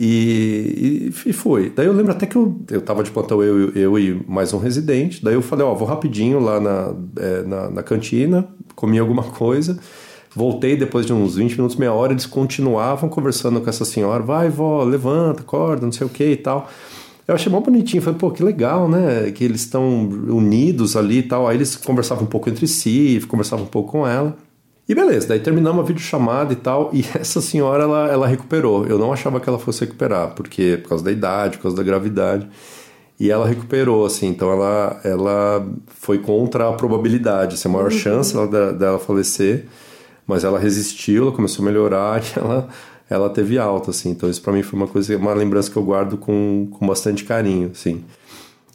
e, e, e, foi. Daí eu lembro até que eu, eu tava de plantão, eu, eu e mais um residente. Daí eu falei, ó, vou rapidinho lá na, é, na, na, cantina, comi alguma coisa. Voltei depois de uns 20 minutos, meia hora, eles continuavam conversando com essa senhora. Vai, vó, levanta, acorda, não sei o que e tal. Eu achei mó bonitinho. Falei, pô, que legal, né? Que eles estão unidos ali e tal. Aí eles conversavam um pouco entre si, conversavam um pouco com ela. E beleza, daí terminamos a videochamada e tal, e [laughs] essa senhora ela, ela recuperou. Eu não achava que ela fosse recuperar, porque por causa da idade, por causa da gravidade. E ela recuperou, assim, então ela, ela foi contra a probabilidade, assim, a maior uhum. chance dela, dela falecer, mas ela resistiu, ela começou a melhorar [laughs] e ela, ela teve alta, assim. Então isso para mim foi uma coisa, uma lembrança que eu guardo com, com bastante carinho, assim.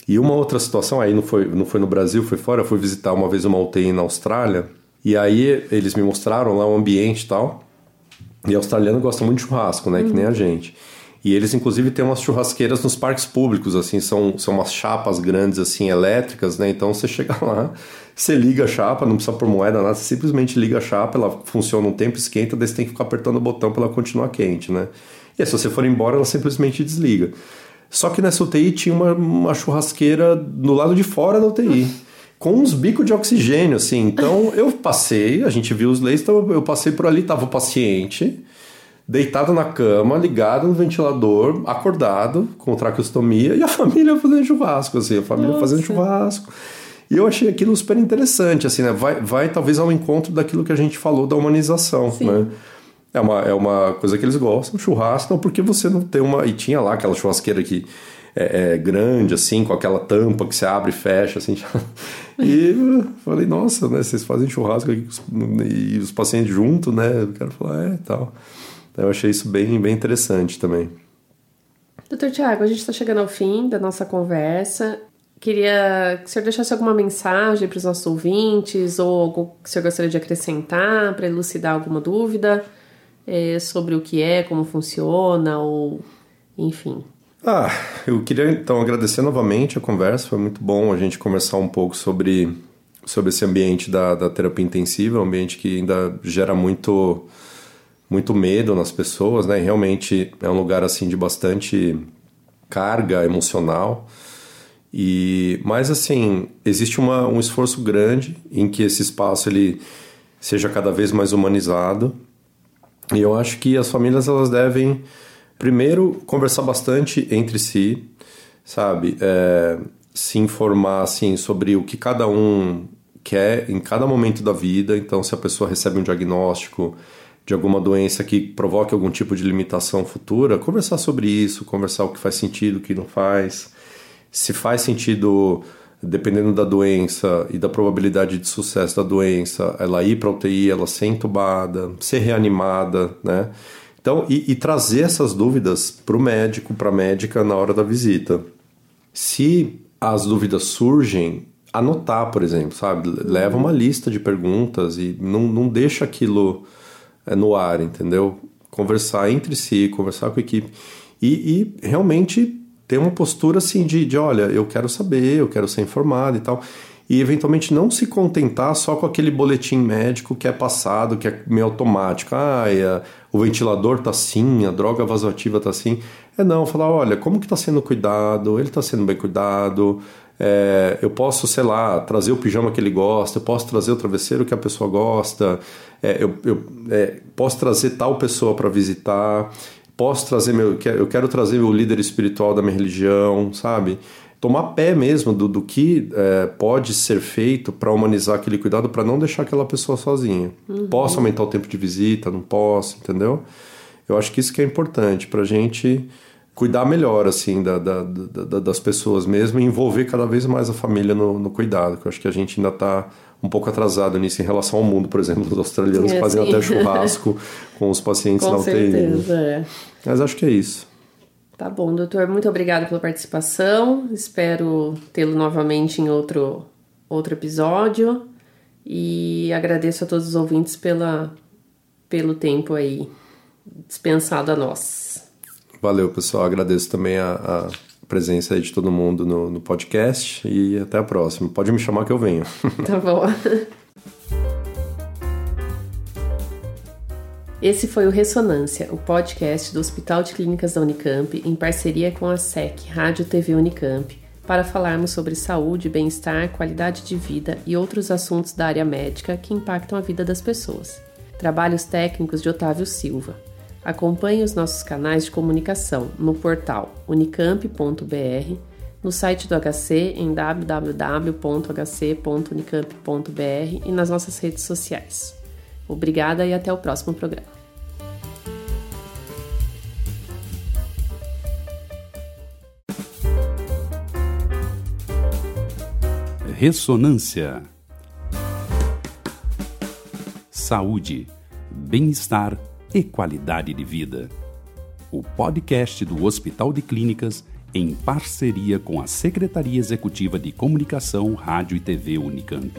E uma outra situação, aí não foi, não foi no Brasil, foi fora, eu fui visitar uma vez uma UTI na Austrália, e aí eles me mostraram lá o ambiente e tal. E australiano gosta muito de churrasco, né? Uhum. Que nem a uhum. gente. E eles, inclusive, têm umas churrasqueiras nos parques públicos, assim, são, são umas chapas grandes, assim, elétricas, né? Então você [laughs] chega lá, você liga a chapa, não precisa pôr moeda, nada, você simplesmente liga a chapa, ela funciona um tempo, esquenta, daí você tem que ficar apertando o botão para ela continuar quente, né? E aí, se você for embora, ela simplesmente desliga. Só que nessa UTI tinha uma, uma churrasqueira do lado de fora da UTI com uns bicos de oxigênio, assim. Então [laughs] eu passei, a gente viu os leitos, então eu passei por ali, tava o paciente deitado na cama, ligado no ventilador, acordado, com traqueostomia, e a [laughs] família fazendo churrasco, assim, a família Nossa. fazendo churrasco. E eu achei aquilo super interessante, assim, né? Vai, vai talvez ao encontro daquilo que a gente falou da humanização, Sim. né? É uma, é uma coisa que eles gostam, churrasco, não porque você não tem uma... E tinha lá aquela churrasqueira que é, é, grande, assim, com aquela tampa que você abre e fecha, assim. [laughs] e falei, nossa, né, vocês fazem churrasco aqui e os pacientes junto, né? Eu quero falar, é, tal. Eu achei isso bem, bem interessante também. Doutor Tiago, a gente está chegando ao fim da nossa conversa. Queria que o senhor deixasse alguma mensagem para os nossos ouvintes ou algo que o senhor gostaria de acrescentar para elucidar alguma dúvida é, sobre o que é, como funciona ou enfim. Ah, eu queria então agradecer novamente a conversa, foi muito bom a gente conversar um pouco sobre, sobre esse ambiente da, da terapia intensiva, um ambiente que ainda gera muito, muito medo nas pessoas, né? Realmente é um lugar assim de bastante carga emocional. E, mas assim, existe uma, um esforço grande em que esse espaço ele seja cada vez mais humanizado. E eu acho que as famílias elas devem Primeiro, conversar bastante entre si, sabe? É, se informar assim sobre o que cada um quer em cada momento da vida. Então, se a pessoa recebe um diagnóstico de alguma doença que provoque algum tipo de limitação futura, conversar sobre isso, conversar o que faz sentido, o que não faz. Se faz sentido, dependendo da doença e da probabilidade de sucesso da doença, ela ir para UTI, ela ser entubada, ser reanimada, né? Então, e, e trazer essas dúvidas para o médico, para a médica na hora da visita. Se as dúvidas surgem, anotar, por exemplo, sabe? Leva uma lista de perguntas e não, não deixa aquilo é, no ar, entendeu? Conversar entre si, conversar com a equipe e, e realmente ter uma postura assim de, de, olha, eu quero saber, eu quero ser informado e tal e eventualmente não se contentar só com aquele boletim médico que é passado, que é meio automático. Ah, o ventilador tá assim, a droga vasoativa tá assim. É não, falar, olha, como que tá sendo cuidado, ele tá sendo bem cuidado, é, eu posso, sei lá, trazer o pijama que ele gosta, eu posso trazer o travesseiro que a pessoa gosta, é, eu, eu é, posso trazer tal pessoa para visitar, posso trazer meu, eu quero trazer o líder espiritual da minha religião, sabe? Tomar pé mesmo do, do que é, pode ser feito para humanizar aquele cuidado, para não deixar aquela pessoa sozinha. Uhum. Posso aumentar o tempo de visita? Não posso, entendeu? Eu acho que isso que é importante para a gente cuidar melhor assim da, da, da, das pessoas mesmo e envolver cada vez mais a família no, no cuidado. Que eu acho que a gente ainda está um pouco atrasado nisso em relação ao mundo, por exemplo, os australianos é, fazem até churrasco [laughs] com os pacientes com na UTI. Certeza, é. Mas acho que é isso. Tá bom, doutor. Muito obrigado pela participação. Espero tê-lo novamente em outro, outro episódio. E agradeço a todos os ouvintes pela, pelo tempo aí dispensado a nós. Valeu, pessoal. Agradeço também a, a presença de todo mundo no, no podcast e até a próxima. Pode me chamar que eu venho. Tá bom. [laughs] Esse foi o Ressonância, o podcast do Hospital de Clínicas da Unicamp, em parceria com a SEC, Rádio TV Unicamp, para falarmos sobre saúde, bem-estar, qualidade de vida e outros assuntos da área médica que impactam a vida das pessoas. Trabalhos técnicos de Otávio Silva. Acompanhe os nossos canais de comunicação no portal unicamp.br, no site do HC em www.hc.unicamp.br e nas nossas redes sociais. Obrigada e até o próximo programa. Ressonância. Saúde, bem-estar e qualidade de vida. O podcast do Hospital de Clínicas em parceria com a Secretaria Executiva de Comunicação, Rádio e TV Unicamp.